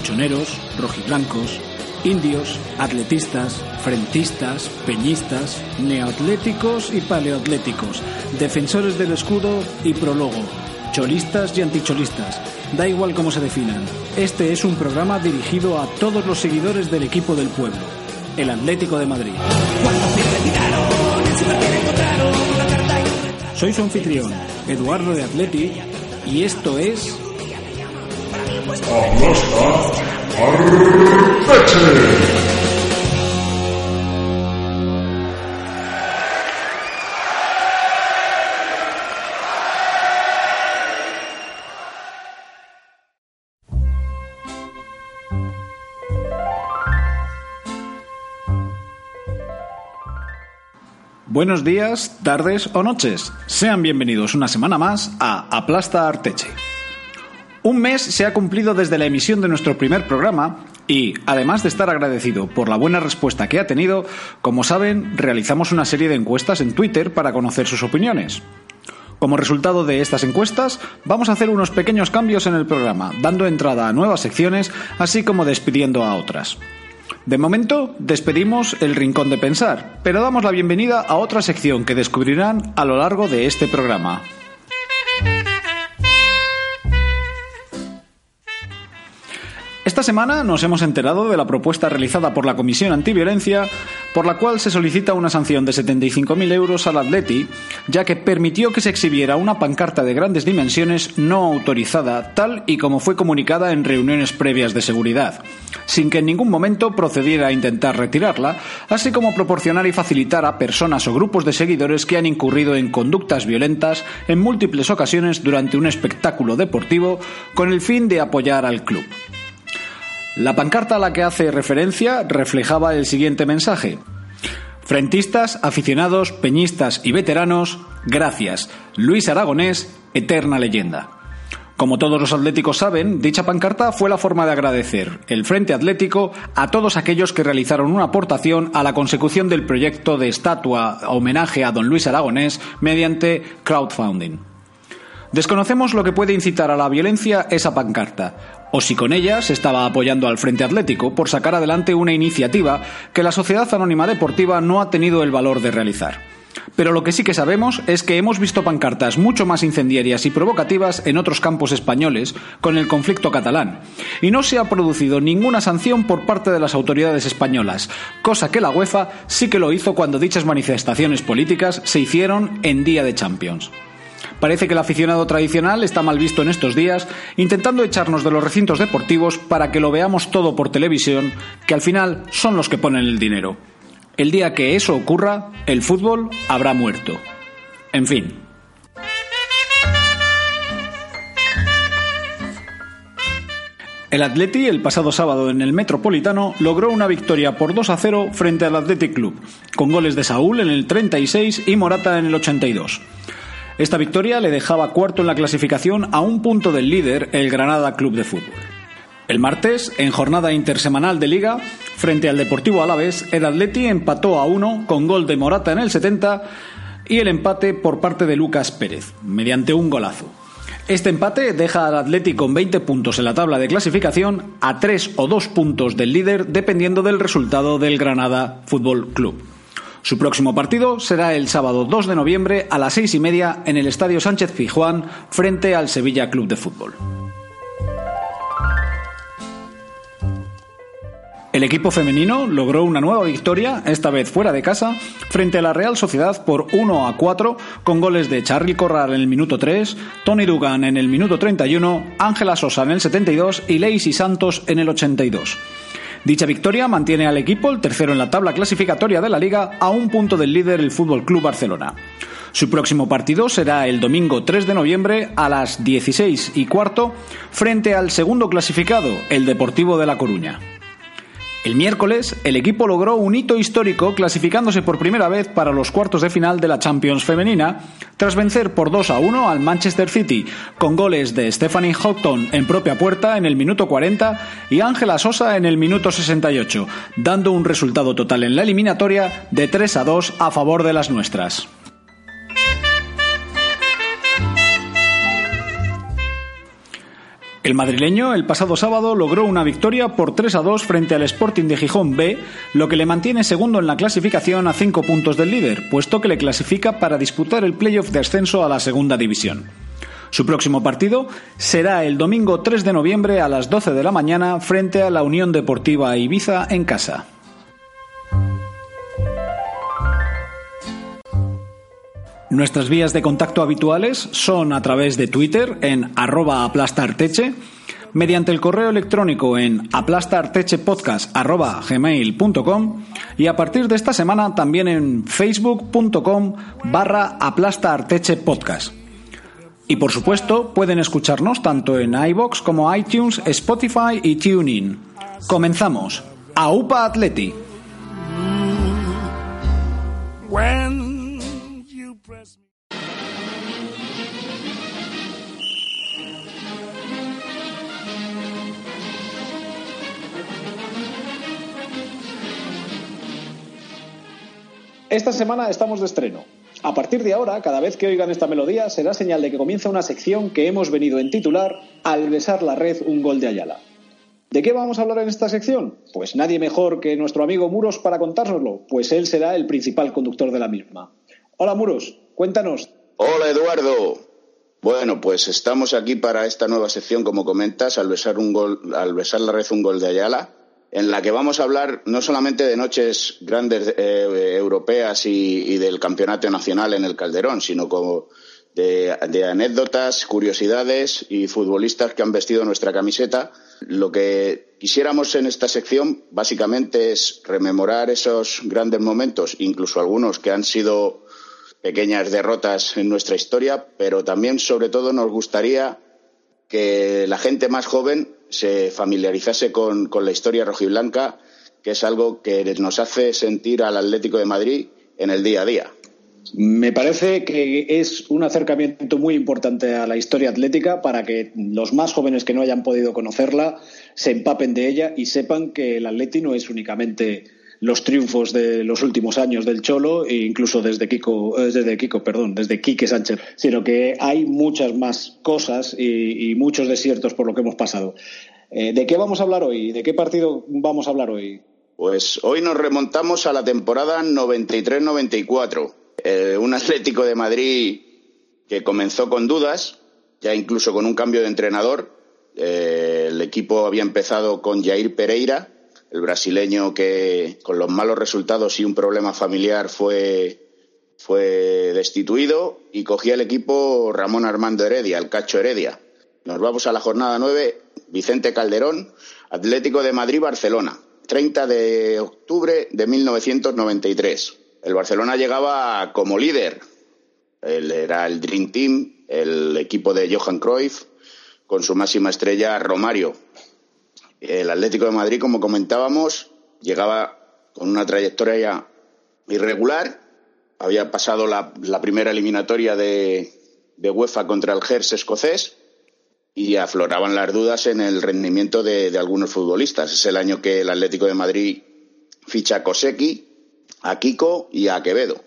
Colchoneros, rojiblancos, indios, atletistas, frentistas, peñistas, neoatléticos y paleoatléticos, defensores del escudo y prólogo, cholistas y anticholistas. Da igual cómo se definan. Este es un programa dirigido a todos los seguidores del equipo del pueblo, el Atlético de Madrid. Soy su anfitrión, Eduardo de Atleti, y esto es... Buenos días, tardes o noches. Sean bienvenidos una semana más a Aplasta Arteche. Un mes se ha cumplido desde la emisión de nuestro primer programa y, además de estar agradecido por la buena respuesta que ha tenido, como saben, realizamos una serie de encuestas en Twitter para conocer sus opiniones. Como resultado de estas encuestas, vamos a hacer unos pequeños cambios en el programa, dando entrada a nuevas secciones, así como despidiendo a otras. De momento, despedimos el Rincón de Pensar, pero damos la bienvenida a otra sección que descubrirán a lo largo de este programa. Esta semana nos hemos enterado de la propuesta realizada por la Comisión Antiviolencia, por la cual se solicita una sanción de 75.000 euros al Atleti, ya que permitió que se exhibiera una pancarta de grandes dimensiones no autorizada, tal y como fue comunicada en reuniones previas de seguridad, sin que en ningún momento procediera a intentar retirarla, así como proporcionar y facilitar a personas o grupos de seguidores que han incurrido en conductas violentas en múltiples ocasiones durante un espectáculo deportivo con el fin de apoyar al club. La pancarta a la que hace referencia reflejaba el siguiente mensaje. Frentistas, aficionados, peñistas y veteranos, gracias. Luis Aragonés, eterna leyenda. Como todos los atléticos saben, dicha pancarta fue la forma de agradecer el Frente Atlético a todos aquellos que realizaron una aportación a la consecución del proyecto de estatua homenaje a don Luis Aragonés mediante crowdfunding. Desconocemos lo que puede incitar a la violencia esa pancarta, o si con ella se estaba apoyando al Frente Atlético por sacar adelante una iniciativa que la Sociedad Anónima Deportiva no ha tenido el valor de realizar. Pero lo que sí que sabemos es que hemos visto pancartas mucho más incendiarias y provocativas en otros campos españoles con el conflicto catalán, y no se ha producido ninguna sanción por parte de las autoridades españolas, cosa que la UEFA sí que lo hizo cuando dichas manifestaciones políticas se hicieron en día de Champions. Parece que el aficionado tradicional está mal visto en estos días, intentando echarnos de los recintos deportivos para que lo veamos todo por televisión, que al final son los que ponen el dinero. El día que eso ocurra, el fútbol habrá muerto. En fin. El Atleti el pasado sábado en el Metropolitano logró una victoria por 2 a 0 frente al Athletic Club, con goles de Saúl en el 36 y Morata en el 82. Esta victoria le dejaba cuarto en la clasificación a un punto del líder, el Granada Club de Fútbol. El martes, en jornada intersemanal de liga, frente al Deportivo Alavés, el Atleti empató a uno con gol de Morata en el 70 y el empate por parte de Lucas Pérez, mediante un golazo. Este empate deja al Atleti con 20 puntos en la tabla de clasificación a 3 o 2 puntos del líder dependiendo del resultado del Granada Fútbol Club. Su próximo partido será el sábado 2 de noviembre a las seis y media en el Estadio Sánchez Fijuán frente al Sevilla Club de Fútbol. El equipo femenino logró una nueva victoria, esta vez fuera de casa, frente a la Real Sociedad por 1 a 4, con goles de Charly Corral en el minuto 3, Tony Dugan en el minuto 31, Ángela Sosa en el 72 y Lacey Santos en el 82. Dicha victoria mantiene al equipo el tercero en la tabla clasificatoria de la liga a un punto del líder el Fútbol Club Barcelona. Su próximo partido será el domingo 3 de noviembre a las 16 y cuarto frente al segundo clasificado, el Deportivo de La Coruña. El miércoles, el equipo logró un hito histórico clasificándose por primera vez para los cuartos de final de la Champions femenina, tras vencer por 2 a 1 al Manchester City, con goles de Stephanie Houghton en propia puerta en el minuto 40 y Ángela Sosa en el minuto 68, dando un resultado total en la eliminatoria de 3 a 2 a favor de las nuestras. El madrileño el pasado sábado logró una victoria por 3 a 2 frente al Sporting de Gijón B, lo que le mantiene segundo en la clasificación a 5 puntos del líder, puesto que le clasifica para disputar el playoff de ascenso a la segunda división. Su próximo partido será el domingo 3 de noviembre a las 12 de la mañana frente a la Unión Deportiva Ibiza en casa. Nuestras vías de contacto habituales son a través de Twitter en arroba aplastarteche, mediante el correo electrónico en aplastartechepodcast.gmail.com y a partir de esta semana también en facebook.com barra aplastartechepodcast. Y por supuesto pueden escucharnos tanto en iBox como iTunes, Spotify y TuneIn. Comenzamos. AUPA Atleti. Esta semana estamos de estreno. A partir de ahora, cada vez que oigan esta melodía, será señal de que comienza una sección que hemos venido en titular Al besar la red un gol de Ayala. ¿De qué vamos a hablar en esta sección? Pues nadie mejor que nuestro amigo Muros para contárnoslo, pues él será el principal conductor de la misma. Hola Muros, cuéntanos. Hola Eduardo. Bueno, pues estamos aquí para esta nueva sección, como comentas, al besar, un gol, al besar la red un gol de Ayala en la que vamos a hablar no solamente de noches grandes eh, europeas y, del campeonato nacional en el Calderón, sino como de, anécdotas, curiosidades y futbolistas que han vestido nuestra camiseta. Lo que quisiéramos en esta sección básicamente es rememorar esos grandes momentos, incluso algunos que han sido pequeñas derrotas en nuestra historia, pero también, sobre todo, nos gustaría que la gente más joven se familiarizase con, la historia rojiblanca, que es algo que nos hace sentir al Atlético de Madrid en el día a día. Me parece que es un acercamiento muy importante a la historia atlética para que los más jóvenes que no hayan podido conocerla se empapen de ella y sepan que el Atleti no es únicamente los triunfos de los últimos años del Cholo e incluso desde Kiko, eh, desde Kiko, perdón, desde Quique Sánchez, sino que hay muchas más cosas y, muchos desiertos por lo que hemos pasado. Eh, ¿De qué vamos a hablar hoy? ¿De qué partido vamos a hablar hoy? Pues hoy nos remontamos a la temporada 93-94. Eh, un Atlético de Madrid que comenzó con dudas, ya incluso con un cambio de entrenador. el equipo había empezado con Jair Pereira, el brasileño que con los malos resultados y un problema familiar fue, fue destituido y cogía el equipo Ramón Armando Heredia, el Cacho Heredia. Nos vamos a la jornada nueve, Vicente Calderón, Atlético de Madrid-Barcelona, 30 de octubre de 1993. El Barcelona llegaba como líder. Era el Dream Team, el equipo de Johan Cruyff, con su máxima estrella Romario, el Atlético de Madrid, como comentábamos, llegaba con una trayectoria irregular. Había pasado la, primera eliminatoria de, UEFA contra el Gers escocés y afloraban las dudas en el rendimiento de, algunos futbolistas. Es el año que el Atlético de Madrid ficha a Koseki, a Kiko y a Quevedo.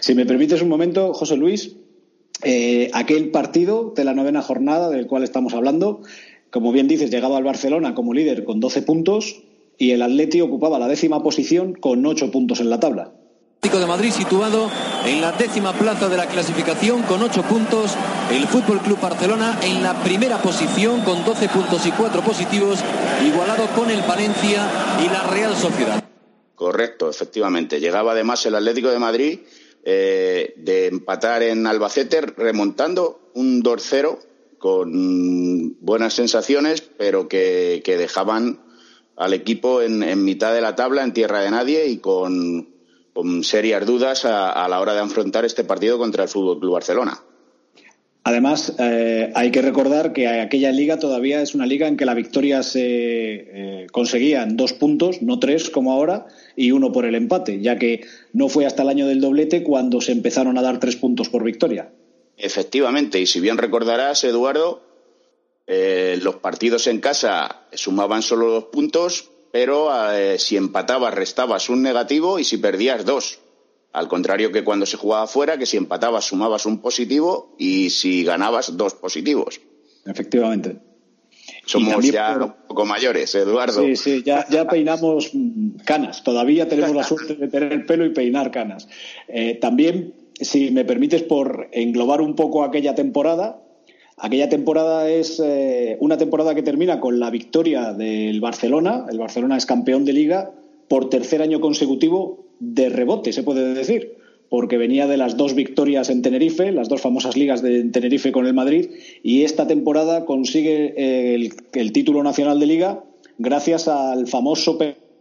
Si me permites un momento, José Luis, eh, aquel partido de la novena jornada del cual estamos hablando como bien dices, llegaba al Barcelona como líder con 12 puntos y el Atleti ocupaba la décima posición con 8 puntos en la tabla. Atlético de Madrid situado en la décima plaza de la clasificación con 8 puntos. El Fútbol Club Barcelona en la primera posición con 12 puntos y 4 positivos, igualado con el Valencia y la Real Sociedad. Correcto, efectivamente. Llegaba además el Atlético de Madrid eh, de empatar en Albacete remontando un 2-0 con buenas sensaciones, pero que, dejaban al equipo en, mitad de la tabla, en tierra de nadie y con, serias dudas a, la hora de afrontar este partido contra el Fútbol Club Barcelona. Además, eh, hay que recordar que aquella liga todavía es una liga en que la victoria se eh, conseguía en dos puntos, no tres como ahora, y uno por el empate, ya que no fue hasta el año del doblete cuando se empezaron a dar tres puntos por victoria. Efectivamente, y si bien recordarás, Eduardo, eh, los partidos en casa sumaban solo dos puntos, pero eh, si empatabas restabas un negativo y si perdías dos. Al contrario que cuando se jugaba fuera, que si empatabas sumabas un positivo y si ganabas dos positivos. Efectivamente. Somos ya un poco mayores, Eduardo. Sí, sí, ya, ya peinamos canas. Todavía tenemos la suerte de tener el pelo y peinar canas. Eh, también, si me permites, por englobar un poco aquella temporada, aquella temporada es eh, una temporada que termina con la victoria del Barcelona. El Barcelona es campeón de liga por tercer año consecutivo de rebote, se puede decir porque venía de las dos victorias en Tenerife, las dos famosas ligas de Tenerife con el Madrid, y esta temporada consigue el, título nacional de liga gracias al famoso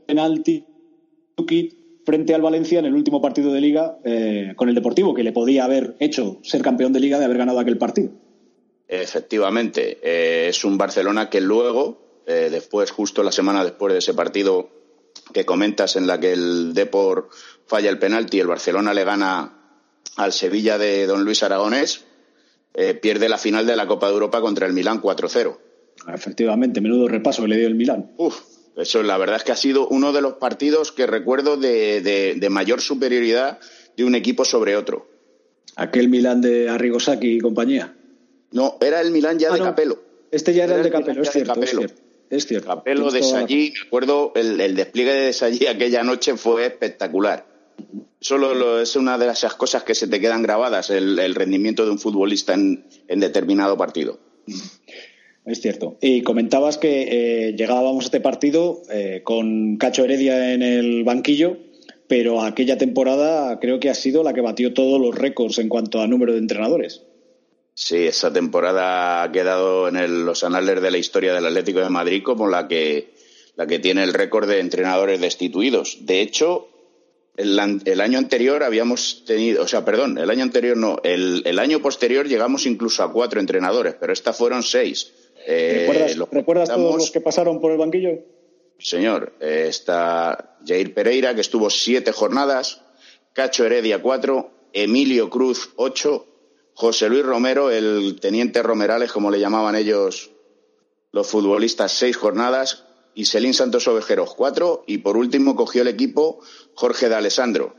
penalti frente al Valencia en el último partido de liga eh, con el Deportivo, que le podía haber hecho ser campeón de liga de haber ganado aquel partido. Efectivamente, eh, es un Barcelona que luego, después, justo la semana después de ese partido que comentas en la que el Depor falla el penalti y el Barcelona le gana al Sevilla de don Luis Aragonés, eh, pierde la final de la Copa de Europa contra el Milán 4-0. Efectivamente, menudo repaso que le dio el Milán. Uf, eso la verdad es que ha sido uno de los partidos que recuerdo de, mayor superioridad de un equipo sobre otro. Aquel Milán de Arrigosaki y compañía. No, era el Milán ya ah, de Capello. Este ya era, el de Capello, es cierto, es cierto. Es cierto. Capello de Sallí, me acuerdo, el, despliegue de Sallí aquella noche fue espectacular. Solo es una de esas cosas que se te quedan grabadas, el, rendimiento de un futbolista en, determinado partido. Es cierto. Y comentabas que eh, llegábamos a este partido eh, con Cacho Heredia en el banquillo, pero aquella temporada creo que ha sido la que batió todos los récords en cuanto a número de entrenadores. Sí, esa temporada ha quedado en los anales de la historia del Atlético de Madrid como la que, la que tiene el récord de entrenadores destituidos. De hecho, el, año anterior habíamos tenido, o sea, perdón, el año anterior no, el, año posterior llegamos incluso a cuatro entrenadores, pero esta fueron seis. Eh, ¿Recuerdas, todos los que pasaron por el banquillo? Señor, eh, está Jair Pereira, que estuvo siete jornadas, Cacho Heredia cuatro, Emilio Cruz ocho, José Luis Romero, el teniente Romerales, como le llamaban ellos los futbolistas, seis jornadas, y Selín Santos Ovejeros, cuatro, y por último cogió el equipo Jorge de Alessandro.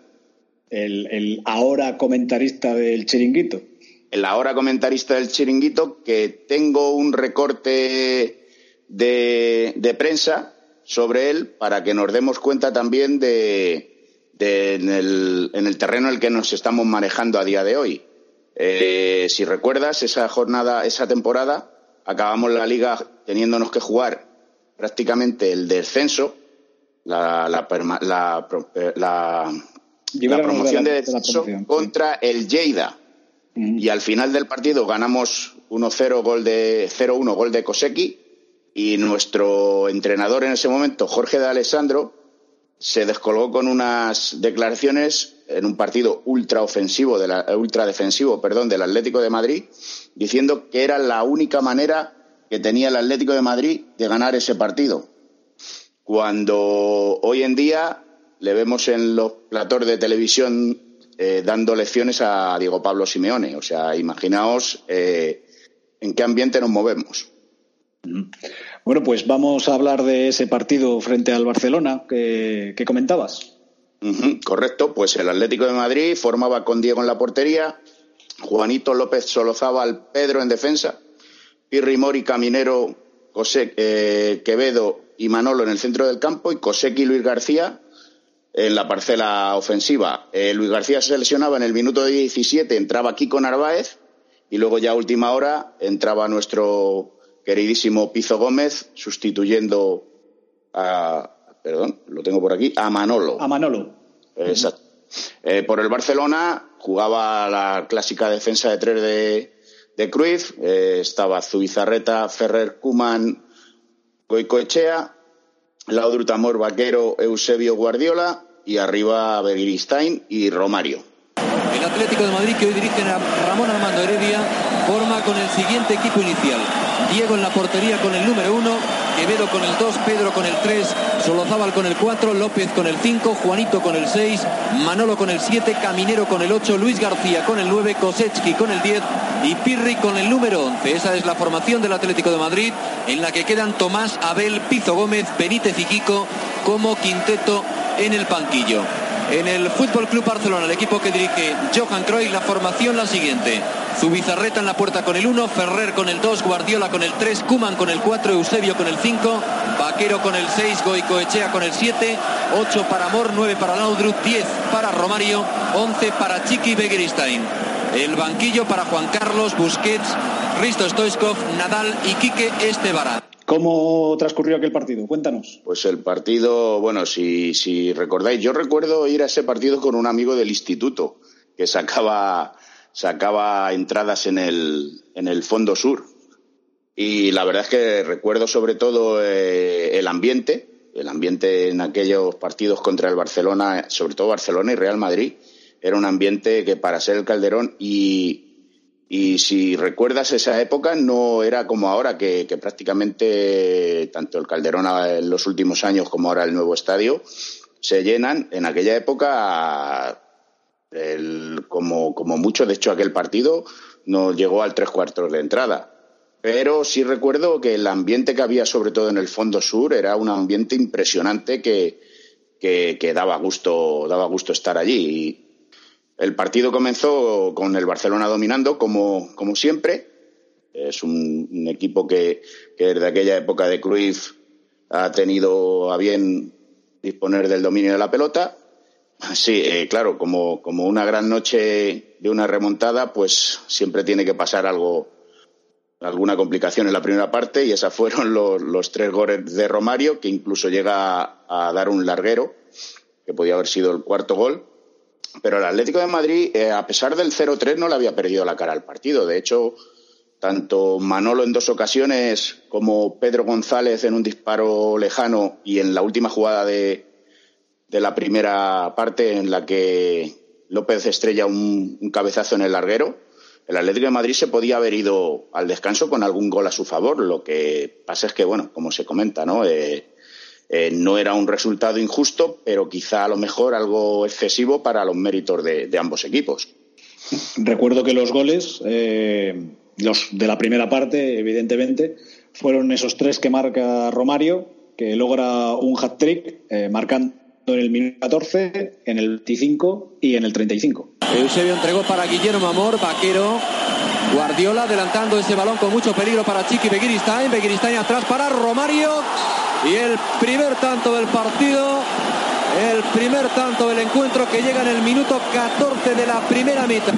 El, ahora comentarista del chiringuito. El ahora comentarista del chiringuito, que tengo un recorte de, prensa sobre él para que nos demos cuenta también de, en, el, en el terreno en el que nos estamos manejando a día de hoy. Eh, si recuerdas, esa jornada, esa temporada, acabamos la liga teniéndonos que jugar prácticamente el descenso, la, la, promoción de descenso contra el Lleida. Y al final del partido ganamos 1-0 gol de 0-1 gol de Koseki y nuestro entrenador en ese momento, Jorge de Alessandro, se descolgó con unas declaraciones en un partido ultra ofensivo, de la, ultra defensivo, perdón, del Atlético de Madrid, diciendo que era la única manera que tenía el Atlético de Madrid de ganar ese partido. Cuando hoy en día le vemos en los platós de televisión eh, dando lecciones a Diego Pablo Simeone. O sea, imaginaos eh, en qué ambiente nos movemos. Bueno, pues vamos a hablar de ese partido frente al Barcelona que, comentabas. correcto, pues el Atlético de Madrid formaba con Diego en la portería, Juanito López Solozábal, Pedro en defensa, Pirri Mori, Caminero, José eh, Quevedo y Manolo en el centro del campo y Cosecchi y Luis García en la parcela ofensiva. Eh, Luis García se lesionaba en el minuto 17, entraba con Narváez y luego ya a última hora entraba nuestro queridísimo Pizo Gómez, sustituyendo a, perdón, lo tengo por aquí, a Manolo. A Manolo. Exacto. Eh, por el Barcelona jugaba la clásica defensa de tres de, de Cruyff, eh, estaba Zubizarreta, Ferrer, Kuman, Goicoechea, Laudrutamor, Vaquero, Eusebio Guardiola y arriba Begiristain y Romario. El Atlético de Madrid que hoy dirigen a Ramón Armando Heredia forma con el siguiente equipo inicial. Diego en la portería con el número uno, Quevedo con el 2, Pedro con el 3, Solozábal con el 4, López con el 5, Juanito con el 6, Manolo con el 7, Caminero con el 8, Luis García con el 9, Kosecki con el 10 y Pirri con el número 11. Esa es la formación del Atlético de Madrid en la que quedan Tomás, Abel, Pizo Gómez, Benítez y Kiko como quinteto en el banquillo. en el Fútbol Club Barcelona, el equipo que dirige Johan Cruyff, la formación la siguiente. Zubizarreta en la puerta con el 1, Ferrer con el 2, Guardiola con el 3, Kuman con el 4, Eusebio con el 5, Vaquero con el 6, Goicoechea con el 7, 8 para Amor, 9 para Laudrup, 10 para Romario, 11 para Chiqui Begiristain. El banquillo para Juan Carlos, Busquets, Risto Stoichkov, Nadal y Quique Estebara. ¿Cómo transcurrió aquel partido? Cuéntanos. Pues el partido, bueno, si, si recordáis, yo recuerdo ir a ese partido con un amigo del instituto que sacaba, sacaba entradas en el, en el fondo sur. Y la verdad es que recuerdo sobre todo eh, el ambiente, el ambiente en aquellos partidos contra el Barcelona, sobre todo Barcelona y Real Madrid, era un ambiente que para ser el Calderón y, y si recuerdas esa época, no era como ahora, que, prácticamente tanto el Calderón en los últimos años como ahora el nuevo estadio se llenan. En aquella época, como, como mucho, de hecho, aquel partido no llegó al tres cuartos de entrada. Pero sí recuerdo que el ambiente que había, sobre todo en el fondo sur, era un ambiente impresionante que, que, daba gusto, daba gusto estar allí. El partido comenzó con el Barcelona dominando, como, como siempre. Es un, equipo que, desde aquella época de Cruyff ha tenido a bien disponer del dominio de la pelota. Sí, eh, claro, como, como una gran noche de una remontada, pues siempre tiene que pasar algo, alguna complicación en la primera parte y esas fueron los, los tres goles de Romario, que incluso llega a dar un larguero, que podía haber sido el cuarto gol. Pero el Atlético de Madrid, eh, a pesar del 0-3, no le había perdido la cara al partido. De hecho, tanto Manolo en dos ocasiones como Pedro González en un disparo lejano y en la última jugada de, la primera parte en la que López estrella un, un, cabezazo en el larguero, el Atlético de Madrid se podía haber ido al descanso con algún gol a su favor. Lo que pasa es que, bueno, como se comenta, ¿no? Eh, eh, no era un resultado injusto, pero quizá a lo mejor algo excesivo para los méritos de, ambos equipos. Recuerdo que los goles, eh, los de la primera parte, evidentemente, fueron esos tres que marca Romario, que logra un hat-trick, eh, marcando en el minuto 14, en el 25 y en el 35. Eusebio entregó para Guillermo Amor, vaquero. Guardiola adelantando ese balón con mucho peligro para Chiqui Begiristain. Begiristain atrás para Romario. Y el primer tanto del partido, el primer tanto del encuentro que llega en el minuto 14 de la primera mitad.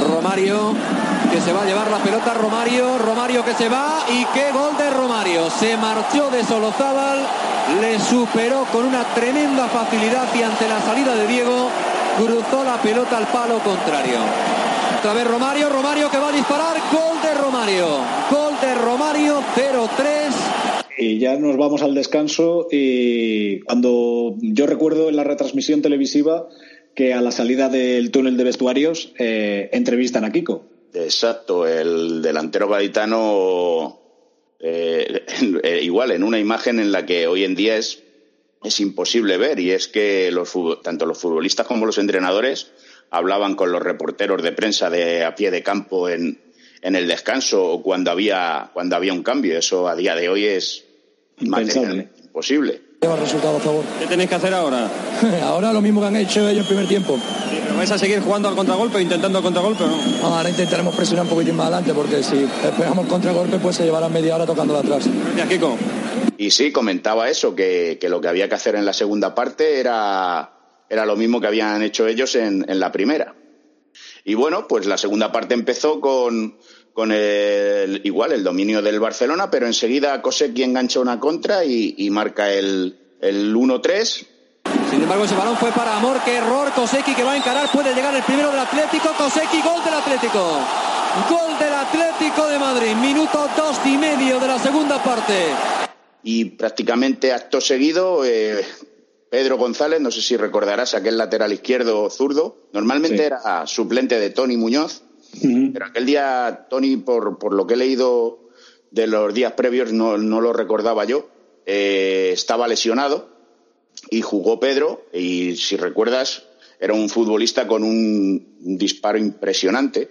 Romario que se va a llevar la pelota, Romario, Romario que se va y qué gol de Romario. Se marchó de Solozábal, le superó con una tremenda facilidad y ante la salida de Diego cruzó la pelota al palo contrario. Otra vez Romario, Romario que va a disparar, gol de Romario, gol de Romario 0-3 y ya nos vamos al descanso y cuando yo recuerdo en la retransmisión televisiva que a la salida del túnel de vestuarios eh, entrevistan a Kiko. Exacto, el delantero gaditano eh, eh, igual en una imagen en la que hoy en día es, es imposible ver y es que los, tanto los futbolistas como los entrenadores hablaban con los reporteros de prensa de a pie de campo en, en el descanso o cuando había, cuando había un cambio. Eso a día de hoy es imposible. Lleva resultado a favor. ¿Qué tenéis que hacer ahora? ahora lo mismo que han hecho ellos en primer tiempo. ¿Vais a seguir jugando al contragolpe, intentando el contragolpe o no? Ahora intentaremos presionar un poquitín más adelante porque si esperamos el contragolpe pues se llevará media hora tocando atrás. Gracias, Kiko. Y sí, comentaba eso, que, que, lo que había que hacer en la segunda parte era, era lo mismo que habían hecho ellos en, en la primera. Y bueno, pues la segunda parte empezó con, con el, igual el dominio del Barcelona, pero enseguida Koseki engancha una contra y, marca el, el 1-3. Sin embargo, ese balón fue para Amor, qué error, Koseki que va a encarar, puede llegar el primero del Atlético, Koseki, gol del Atlético. Gol del Atlético de Madrid, minuto dos y medio de la segunda parte. Y prácticamente acto seguido, eh, Pedro González, no sé si recordarás aquel lateral izquierdo zurdo, normalmente era suplente de Tony Muñoz, pero aquel día, Tony, por, por lo que he leído de los días previos, no, no lo recordaba yo, eh, estaba lesionado y jugó Pedro y si recuerdas era un futbolista con un, disparo impresionante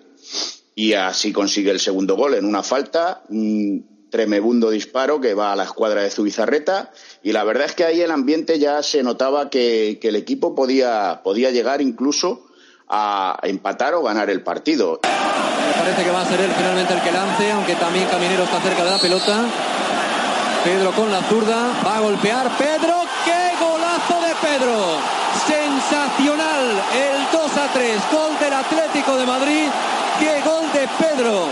y así consigue el segundo gol en una falta. Mm, tremebundo disparo que va a la escuadra de Zubizarreta y la verdad es que ahí el ambiente ya se notaba que, que el equipo podía, podía llegar incluso a empatar o ganar el partido. Me parece que va a ser él finalmente el que lance, aunque también Caminero está cerca de la pelota. Pedro con la zurda, va a golpear. Pedro, qué golazo de Pedro. Sensacional el 2 a 3, gol del Atlético de Madrid. Qué gol de Pedro.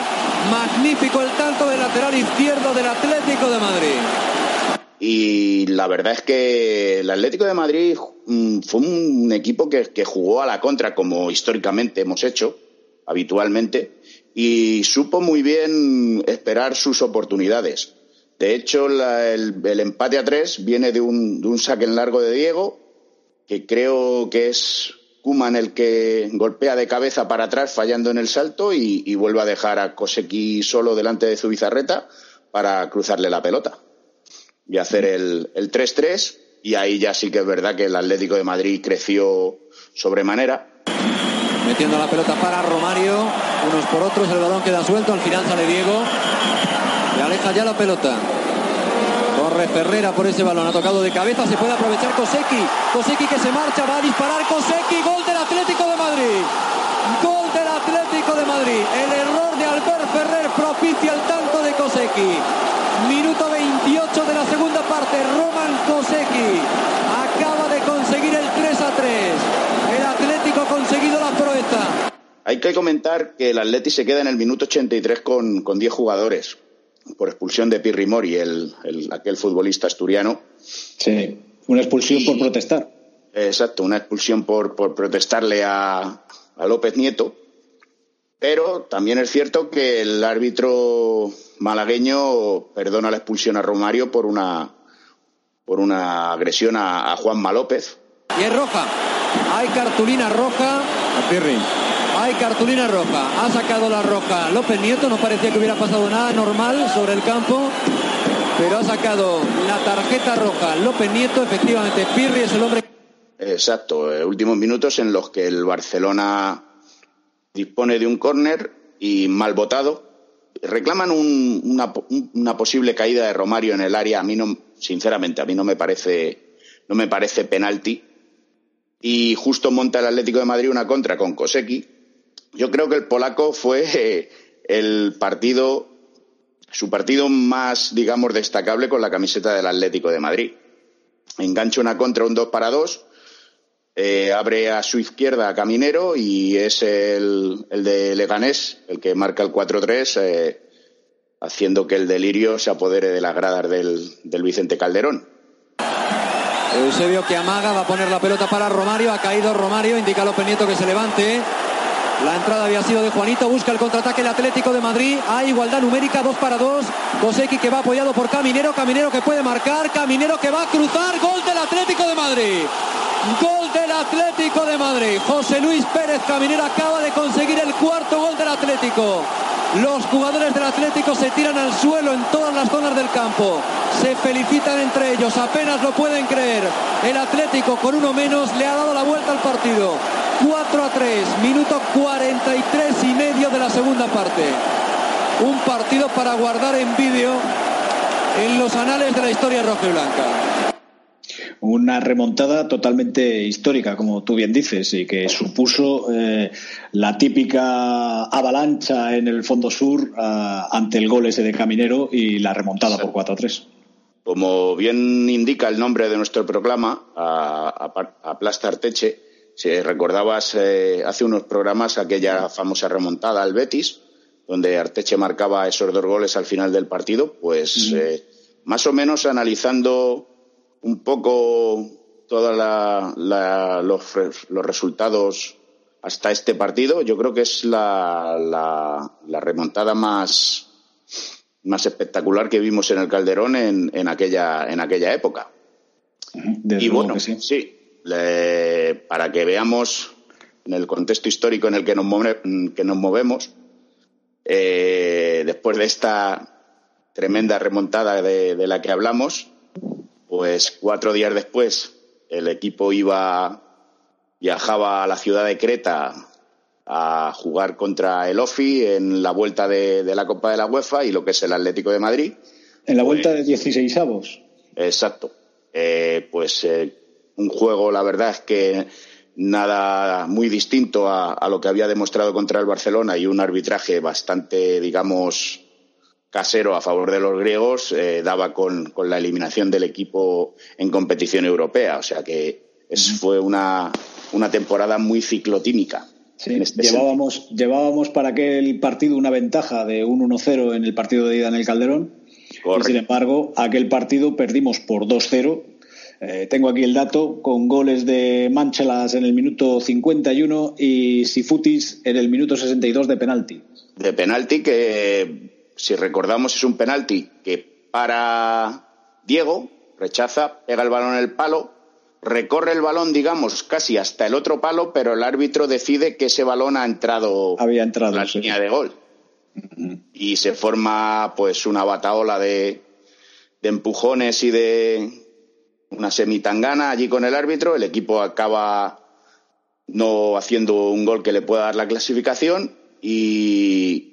Magnífico el tanto del lateral izquierdo del Atlético de Madrid. Y la verdad es que el Atlético de Madrid mm, fue un equipo que, jugó a la contra, como históricamente hemos hecho, habitualmente, y supo muy bien esperar sus oportunidades. De hecho, la, el, el, empate a tres viene de un, de un, saque en largo de Diego, que creo que es Kuman el que golpea de cabeza para atrás fallando en el salto y, y vuelve a dejar a Koseki solo delante de su bizarreta para cruzarle la pelota y hacer el, el 3-3 y ahí ya sí que es verdad que el Atlético de Madrid creció sobremanera. Metiendo la pelota para Romario, unos por otros, el balón queda suelto, al final sale Diego, le aleja ya la pelota. Corre Ferrera por ese balón, ha tocado de cabeza, se puede aprovechar Koseki, Koseki que se marcha, va a disparar Koseki, gol del Atlético de Madrid. Gol Atlético de Madrid. El error de Albert Ferrer propicia el tanto de Koseki. Minuto 28 de la segunda parte. Roman Koseki acaba de conseguir el 3 a 3. El Atlético ha conseguido la proeza. Hay que comentar que el Atleti se queda en el minuto 83 con, con 10 jugadores por expulsión de Pirri Mori, el, el, aquel futbolista asturiano. Sí, una expulsión y, por protestar. Exacto, una expulsión por, por protestarle a, a López Nieto. Pero también es cierto que el árbitro malagueño perdona la expulsión a Romario por una, por una agresión a, a Juanma López. Y es roja. Hay cartulina roja. A Pirri. Hay cartulina roja. Ha sacado la roja López Nieto. No parecía que hubiera pasado nada normal sobre el campo. Pero ha sacado la tarjeta roja López Nieto. Efectivamente, Pirri es el hombre. Exacto. Eh, últimos minutos en los que el Barcelona dispone de un córner y mal votado. Reclaman un, una, una, posible caída de Romario en el área. A mí no, sinceramente, a mí no me parece, no me parece penalti. Y justo monta el Atlético de Madrid una contra con Koseki. Yo creo que el polaco fue eh, el partido, su partido más, digamos, destacable con la camiseta del Atlético de Madrid. Engancha una contra, un 2 para 2 eh, abre a su izquierda a Caminero y es el, el de Leganés el que marca el 4-3, eh, haciendo que el delirio se apodere de las gradas del, del Vicente Calderón. Eusebio que amaga, va a poner la pelota para Romario, ha caído Romario, indica a López Nieto que se levante. La entrada había sido de Juanito, busca el contraataque el Atlético de Madrid. Hay igualdad numérica, 2 para 2. Koseki que va apoyado por Caminero, Caminero que puede marcar, Caminero que va a cruzar, gol del Atlético de Madrid. Gol del Atlético de Madrid. José Luis Pérez Caminero acaba de conseguir el cuarto gol del Atlético. Los jugadores del Atlético se tiran al suelo en todas las zonas del campo. Se felicitan entre ellos, apenas lo pueden creer. El Atlético con uno menos le ha dado la vuelta al partido. 4 a 3, minuto 43 y medio de la segunda parte. Un partido para guardar en vídeo en los anales de la historia roja y blanca una remontada totalmente histórica, como tú bien dices, y que supuso eh, la típica avalancha en el fondo sur uh, ante el gol ese de Caminero y la remontada sí. por 4 a 3. Como bien indica el nombre de nuestro programa, a, a, a Plasta Arteche, si recordabas eh, hace unos programas aquella famosa remontada al Betis, donde Arteche marcaba esos dos goles al final del partido, pues eh, más o menos analizando un poco todos la, la, los, los, resultados hasta este partido, yo creo que es la, la, la remontada más, más espectacular que vimos en el Calderón en, en, aquella, en aquella época. Desde y bueno, sí. sí, le, para que veamos en el contexto histórico en el que nos, move, que nos movemos, eh, después de esta tremenda remontada de, de la que hablamos, pues cuatro días después el equipo iba, viajaba a la ciudad de Creta a jugar contra el OFI en la vuelta de, la Copa de la UEFA y lo que es el Atlético de Madrid. En la vuelta de 16 avos. Exacto. Eh, pues eh, un juego, la verdad es que nada muy distinto a, lo que había demostrado contra el Barcelona y un arbitraje bastante, digamos, casero a favor de los griegos, eh, daba con, la eliminación del equipo en competición europea. O sea que fue una, una temporada muy ciclotímica. Este llevábamos, llevábamos para aquel partido una ventaja de un 1-0 en el partido de ida en el Calderón. Y sin embargo, aquel partido perdimos por 2-0. Eh, tengo aquí el dato con goles de Manchelas en el minuto 51 y Sifutis en el minuto 62 de penalti. De penalti que, si recordamos, es un penalti que para Diego, rechaza, pega el balón en el palo, recorre el balón, digamos, casi hasta el otro palo, pero el árbitro decide que ese balón ha entrado, Había entrado la línea de gol. Y se forma pues una bataola de, de empujones y de una semitangana allí con el árbitro. El equipo acaba no haciendo un gol que le pueda dar la clasificación y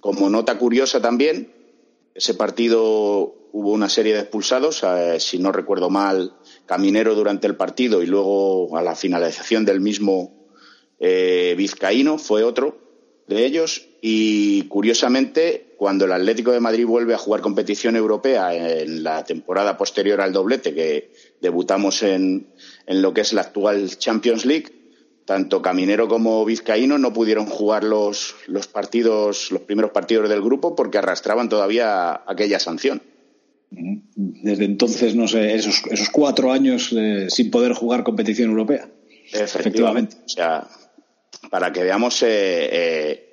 como nota curiosa también, ese partido hubo una serie de expulsados, eh, si no recuerdo mal, Caminero durante el partido y luego a la finalización del mismo eh, Vizcaíno fue otro de ellos. Y curiosamente, cuando el Atlético de Madrid vuelve a jugar competición europea en la temporada posterior al doblete, que debutamos en, en lo que es la actual Champions League, tanto Caminero como Vizcaíno no pudieron jugar los, los partidos, los primeros partidos del grupo porque arrastraban todavía aquella sanción. Desde entonces, no sé, esos, esos cuatro años eh, sin poder jugar competición europea. Efectivamente. O sea, para que veamos eh,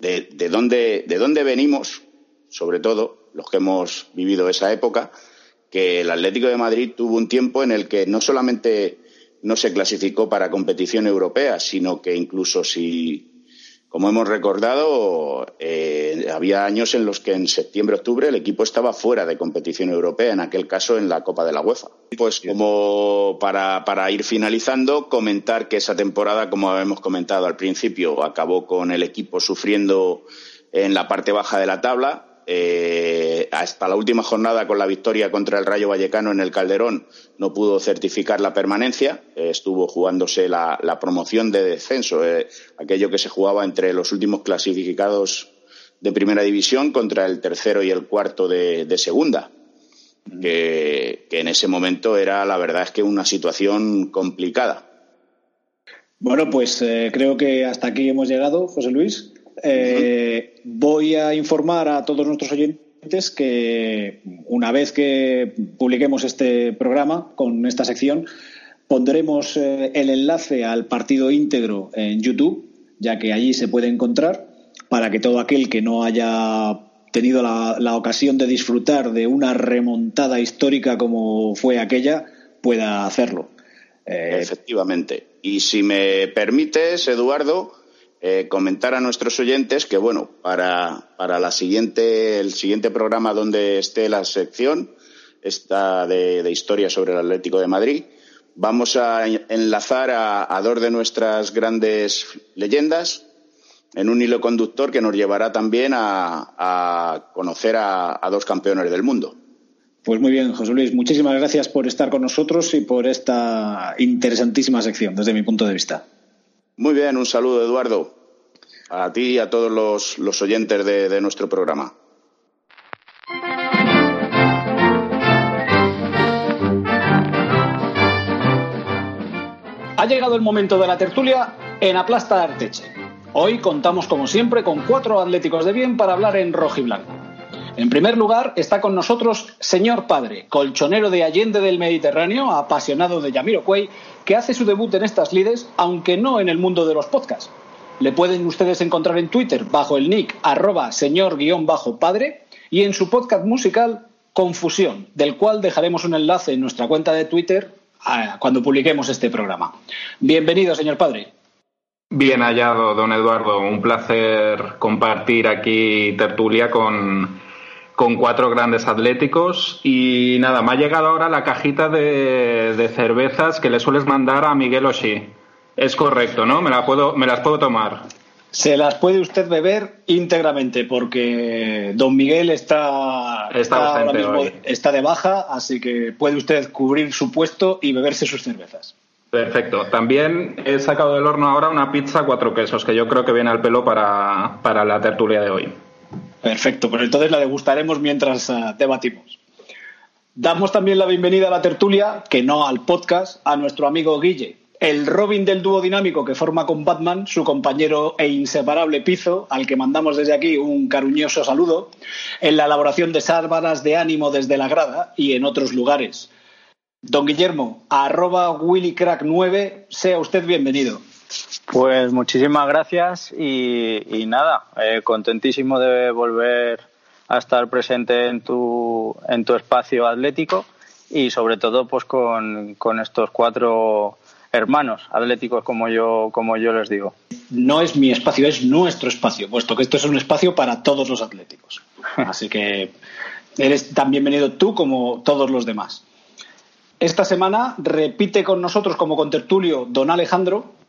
eh, de, dónde, de dónde venimos, sobre todo los que hemos vivido esa época, que el Atlético de Madrid tuvo un tiempo en el que no solamente no se clasificó para competición europea, sino que incluso si como hemos recordado, eh, había años en los que en septiembre-octubre el equipo estaba fuera de competición europea, en aquel caso en la Copa de la UEFA. Pues como para, para ir finalizando, comentar que esa temporada, como hemos comentado al principio, acabó con el equipo sufriendo en la parte baja de la tabla, eh, hasta la última jornada con la victoria contra el Rayo Vallecano en el Calderón no pudo certificar la permanencia, eh, estuvo jugándose la, promoción de descenso, eh, aquello que se jugaba entre los últimos clasificados de primera división contra el tercero y el cuarto de, segunda, que, en ese momento era la verdad es que una situación complicada. Bueno, pues creo que hasta aquí hemos llegado, José Luis. Eh, voy a informar a todos nuestros oyentes que una vez que publiquemos este programa con esta sección, pondremos eh, el enlace al partido íntegro en YouTube, ya que allí se puede encontrar, para que todo aquel que no haya tenido la, ocasión de disfrutar de una remontada histórica como fue aquella, pueda hacerlo. Eh, Efectivamente. Y si me permites, Eduardo, eh, comentar a nuestros oyentes que, bueno, para, para la siguiente, el siguiente programa donde esté la sección, esta de, historia sobre el Atlético de Madrid, vamos a enlazar a, dos de nuestras grandes leyendas en un hilo conductor que nos llevará también a, conocer a, dos campeones del mundo. Pues muy bien, José Luis, muchísimas gracias por estar con nosotros y por esta interesantísima sección desde mi punto de vista. Muy bien, un saludo, Eduardo. A ti y a todos los, oyentes de, nuestro programa. Ha llegado el momento de la tertulia en Aplasta Arteche. Hoy contamos, como siempre, con cuatro atléticos de bien para hablar en rojo y blanco. En primer lugar, está con nosotros Señor Padre, colchonero de Allende del Mediterráneo, apasionado de Yamiro Cuey que hace su debut en estas lides, aunque no en el mundo de los podcasts. Le pueden ustedes encontrar en Twitter bajo el nick arroba señor-padre y en su podcast musical Confusión, del cual dejaremos un enlace en nuestra cuenta de Twitter cuando publiquemos este programa. Bienvenido, señor padre. Bien hallado, don Eduardo. Un placer compartir aquí tertulia con, con cuatro grandes atléticos y nada, me ha llegado ahora la cajita de, cervezas que le sueles mandar a Miguel Oshí. Es correcto, ¿no? Me, la puedo, me las puedo tomar. Se las puede usted beber íntegramente porque don Miguel está, está, ahora mismo está de baja, así que puede usted cubrir su puesto y beberse sus cervezas. Perfecto. También he sacado del horno ahora una pizza cuatro quesos, que yo creo que viene al pelo para, para la tertulia de hoy. Perfecto, pues entonces la degustaremos mientras eh, debatimos. Damos también la bienvenida a la tertulia, que no al podcast, a nuestro amigo Guille, el Robin del dúo dinámico que forma con Batman, su compañero e inseparable Pizo, al que mandamos desde aquí un cariñoso saludo, en la elaboración de sábanas de ánimo desde la grada y en otros lugares. Don Guillermo, arroba WillyCrack9, sea usted bienvenido. Pues muchísimas gracias y, nada, eh, contentísimo de volver a estar presente en tu, en tu espacio atlético y sobre todo pues con, con estos cuatro hermanos atléticos como yo, como yo les digo. No es mi espacio, es nuestro espacio, puesto que esto es un espacio para todos los atléticos. Así que eres tan bienvenido tú como todos los demás. Esta semana repite con nosotros como contertulio don Alejandro,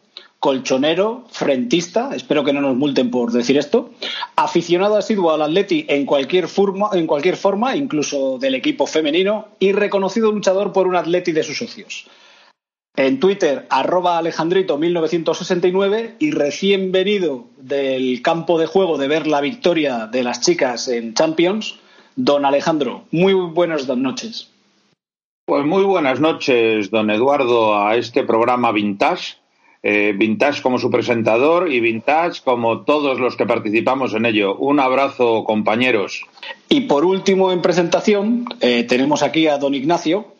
colchonero, frentista, espero que no nos multen por decir esto, aficionado asiduo al Atleti en cualquier forma, en cualquier forma, incluso del equipo femenino, y reconocido luchador por un Atleti de sus socios. En Twitter, arroba Alejandrito1969 y recién venido del campo de juego de ver la victoria de las chicas en Champions, don Alejandro. Muy buenas noches. Pues muy buenas noches, don Eduardo, a este programa Vintage. Eh, vintage como su presentador y Vintage como todos los que participamos en ello. Un abrazo, compañeros. Y por último, en presentación, eh, tenemos aquí a don Ignacio,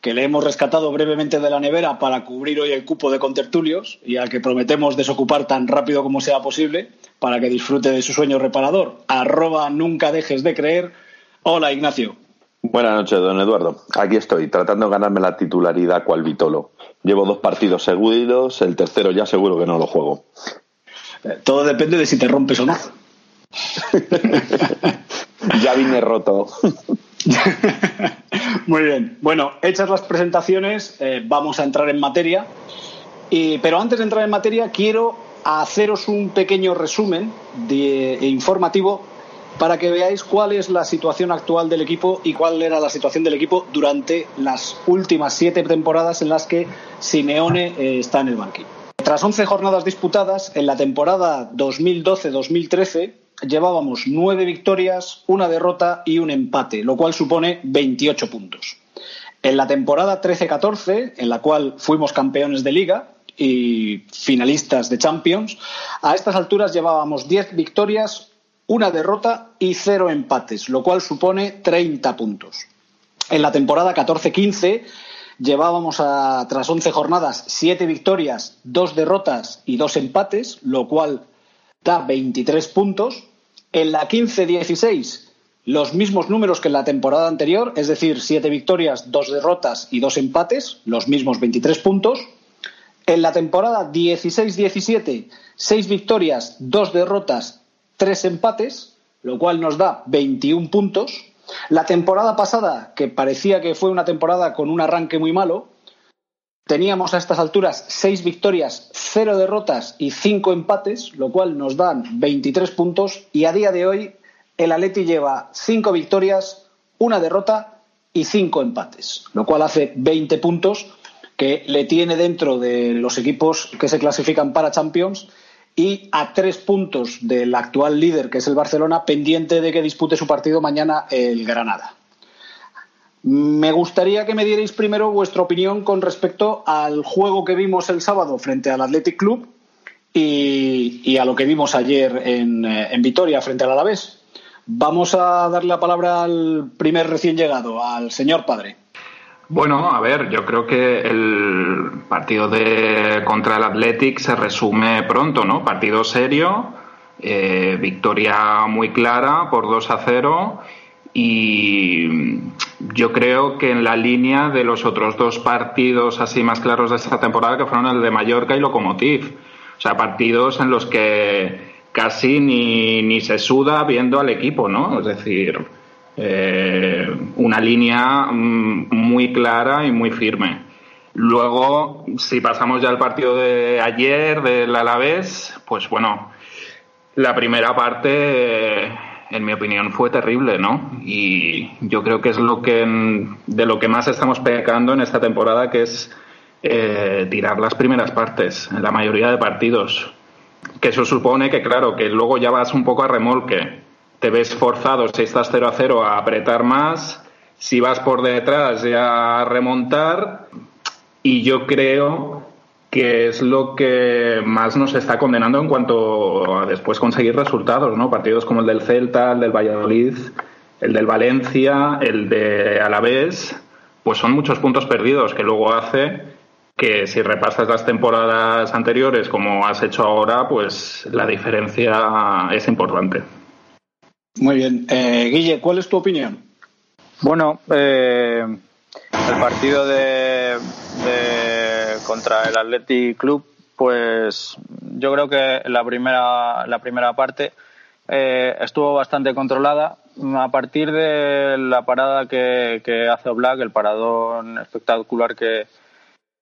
que le hemos rescatado brevemente de la nevera para cubrir hoy el cupo de contertulios y al que prometemos desocupar tan rápido como sea posible para que disfrute de su sueño reparador. Arroba nunca dejes de creer. Hola, Ignacio. Buenas noches, don Eduardo. Aquí estoy, tratando de ganarme la titularidad cual Vitolo. Llevo dos partidos seguidos, el tercero ya seguro que no lo juego. Eh, todo depende de si te rompes o no. ya vine roto. Muy bien. Bueno, hechas las presentaciones, eh, vamos a entrar en materia. pero antes de entrar en materia, quiero haceros un pequeño resumen de, informativo para que veáis cuál es la situación actual del equipo y cuál era la situación del equipo durante las últimas siete temporadas en las que Simeone eh, está en el banquillo. Tras 11 jornadas disputadas, en la temporada 2012-2013 llevábamos nueve victorias, una derrota y un empate, lo cual supone 28 puntos. En la temporada 13-14, en la cual fuimos campeones de liga y finalistas de Champions, a estas alturas llevábamos 10 victorias, una derrota y cero empates, lo cual supone 30 puntos. En la temporada 14-15 llevábamos a, tras 11 jornadas, 7 victorias, 2 derrotas y 2 empates, lo cual da 23 puntos. En la 15-16, los mismos números que en la temporada anterior, es decir, 7 victorias, 2 derrotas y 2 empates, los mismos 23 puntos. En la temporada 16-17, 6 victorias, 2 derrotas, 3 empates, lo cual nos da 21 puntos. La temporada pasada, que parecía que fue una temporada con un arranque muy malo, Teníamos a estas alturas seis victorias, cero derrotas y cinco empates, lo cual nos dan 23 puntos. Y a día de hoy, el Atleti lleva cinco victorias, una derrota y cinco empates, lo cual hace 20 puntos que le tiene dentro de los equipos que se clasifican para Champions y a tres puntos del actual líder, que es el Barcelona, pendiente de que dispute su partido mañana el Granada. Me gustaría que me dierais primero vuestra opinión con respecto al juego que vimos el sábado frente al Athletic Club y, a lo que vimos ayer en, eh, en, Vitoria frente al Alavés. Vamos a darle la palabra al primer recién llegado, al señor padre. Bueno, a ver, yo creo que el partido de contra el Athletic se resume pronto, ¿no? Partido serio, eh, victoria muy clara por 2 a 0 y yo creo que en la línea de los otros dos partidos así más claros de esta temporada que fueron el de Mallorca y Lokomotiv. O sea, partidos en los que casi ni, ni se suda viendo al equipo, ¿no? Es decir, eh, una línea mm, muy clara y muy firme. Luego, si pasamos ya al partido de ayer del Alavés, pues bueno, la primera parte, en mi opinión, fue terrible, ¿no? Y yo creo que es lo que de lo que más estamos pecando en esta temporada, que es eh, tirar las primeras partes en la mayoría de partidos. Que eso supone que, claro, que luego ya vas un poco a remolque. Te ves forzado, si estás 0 a 0, a apretar más. Si vas por detrás, ya a remontar. Y yo creo que es lo que más nos está condenando en cuanto a después conseguir resultados, ¿no? Partidos como el del Celta, el del Valladolid, el del Valencia, el de Alavés, pues son muchos puntos perdidos que luego hace que si repasas las temporadas anteriores como has hecho ahora, pues la diferencia es importante. Muy bien. Eh, Guille, ¿cuál es tu opinión? Bueno, eh, el partido de contra el Athletic Club, pues yo creo que la primera, la primera parte eh, estuvo bastante controlada. A partir de la parada que, que hace Black, el paradón espectacular que,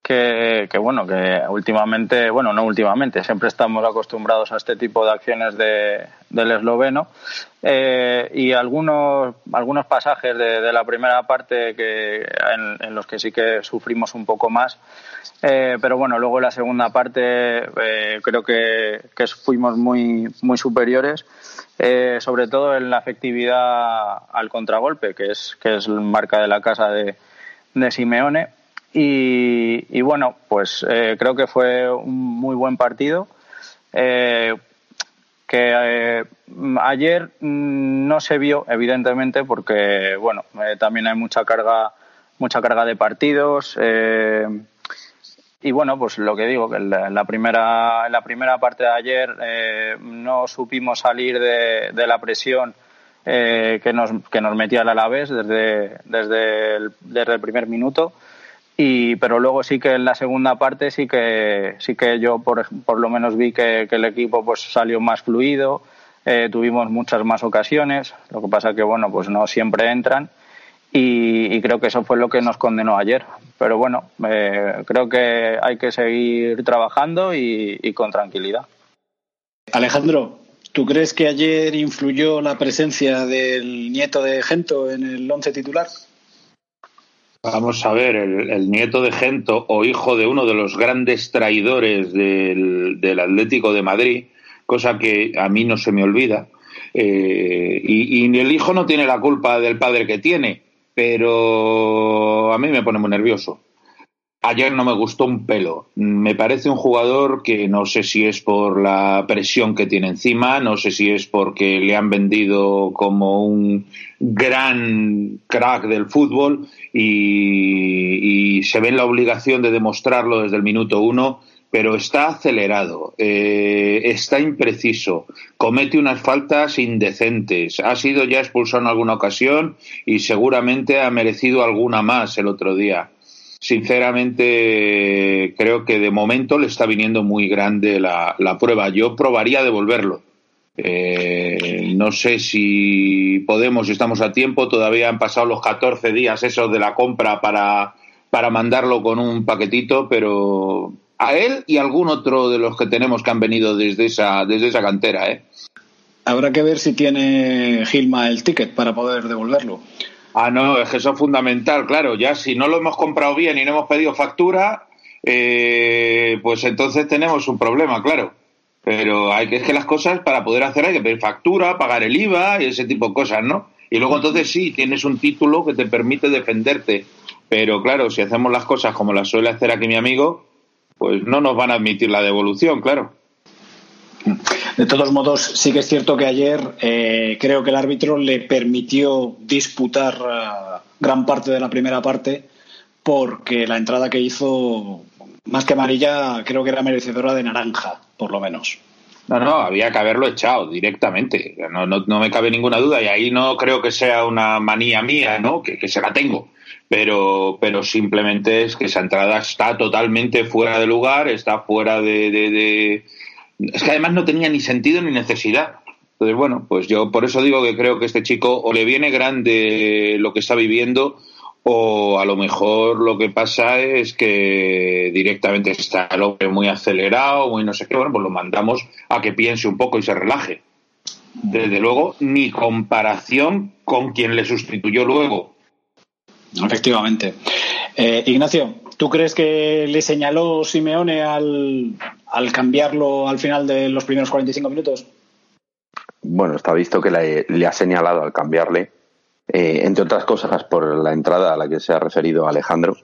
que, bueno, que últimamente, bueno, no últimamente, siempre estamos acostumbrados a este tipo de acciones de, del esloveno eh, y algunos, algunos pasajes de, la primera parte que, en, los que sí que sufrimos un poco más, eh, pero bueno, luego la segunda parte eh, creo que, que, fuimos muy, muy superiores. sobre todo en la efectividad al contragolpe, que es, que es marca de la casa de, de Simeone y, bueno, pues eh, creo que fue un muy buen partido. Eh, que eh, ayer mm, no se vio, evidentemente, porque bueno, también hay mucha carga, mucha carga de partidos. y bueno, pues lo que digo, que en la, primera, en la primera parte de ayer no supimos salir de, la presión que, nos, que nos metía el Alavés desde, desde, desde el primer minuto y pero luego sí que en la segunda parte sí que sí que yo por, por lo menos vi que, el equipo pues salió más fluido eh, tuvimos muchas más ocasiones lo que pasa que bueno pues no siempre entran y, creo que eso fue lo que nos condenó ayer pero bueno eh, creo que hay que seguir trabajando y, y con tranquilidad Alejandro ¿Tú crees que ayer influyó la presencia del nieto de Gento en el once titular? Vamos a ver, el, nieto de Gento o hijo de uno de los grandes traidores del, Atlético de Madrid, cosa que a mí no se me olvida. Eh, y, y, el hijo no tiene la culpa del padre que tiene, pero a mí me pone muy nervioso. Ayer no me gustó un pelo. Me parece un jugador que no sé si es por la presión que tiene encima, no sé si es porque le han vendido como un gran crack del fútbol y, se ve en la obligación de demostrarlo desde el minuto uno, pero está acelerado, eh, está impreciso, comete unas faltas indecentes, ha sido ya expulsado en alguna ocasión y seguramente ha merecido alguna más el otro día sinceramente creo que de momento le está viniendo muy grande la, prueba. Yo probaría devolverlo. Eh, no sé si podemos, si estamos a tiempo, todavía han pasado los 14 días esos de la compra para, para mandarlo con un paquetito, pero a él y algún otro de los que tenemos que han venido desde esa, desde esa cantera. ¿eh? Habrá que ver si tiene Gilma el ticket para poder devolverlo. Ah, no, es que eso es fundamental, claro. Ya si no lo hemos comprado bien y no hemos pedido factura, eh, pues entonces tenemos un problema, claro. Pero hay que, es que las cosas para poder hacer hay que pedir factura, pagar el IVA y ese tipo de cosas, ¿no? Y luego entonces sí, tienes un título que te permite defenderte. Pero claro, si hacemos las cosas como las suele hacer aquí mi amigo, pues no nos van a admitir la devolución, claro. De todos modos, sí que es cierto que ayer eh, creo que el árbitro le permitió disputar eh, gran parte de la primera parte porque la entrada que hizo, más que amarilla, creo que era merecedora de naranja, por lo menos. No, no, había que haberlo echado directamente. No, no, me cabe ninguna duda. Y ahí no creo que sea una manía mía, ¿no? Que, se la tengo. Pero, pero simplemente es que esa entrada está totalmente fuera de lugar, está fuera de es que además no tenía ni sentido ni necesidad. Entonces, bueno, pues yo por eso digo que creo que este chico o le viene grande lo que está viviendo o a lo mejor lo que pasa es que directamente está el hombre muy acelerado, muy no sé qué, bueno, pues lo mandamos a que piense un poco y se relaje. Desde luego, ni comparación con quien le sustituyó luego. Efectivamente. Eh, Ignacio, ¿tú crees que le señaló Simeone al, al cambiarlo al final de los primeros 45 minutos? Bueno, está visto que le, le ha señalado al cambiarle eh, entre otras cosas por la entrada a la que se ha referido Alejandro.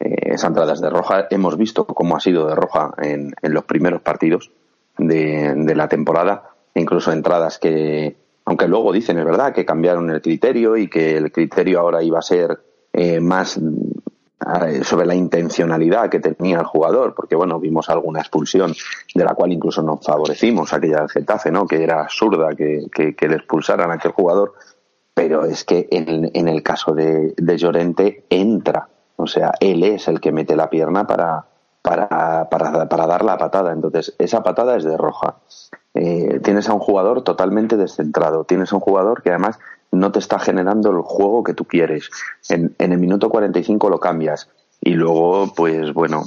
Eh, esa entrada de roja. Hemos visto cómo ha sido de roja en, los primeros partidos de, la temporada, incluso entradas que, aunque luego dicen, es verdad, que cambiaron el criterio y que el criterio ahora iba a ser eh, más sobre la intencionalidad que tenía el jugador, porque bueno, vimos alguna expulsión de la cual incluso nos favorecimos, aquella del Getafe, ¿no? que era absurda que, que, le expulsaran a aquel jugador, pero es que en, el caso de, Llorente entra, o sea, él es el que mete la pierna para, para, para, dar la patada. Entonces, esa patada es de roja. Eh, tienes a un jugador totalmente descentrado, tienes a un jugador que además no te está generando el juego que tú quieres. En, en el minuto 45 lo cambias y luego, pues bueno,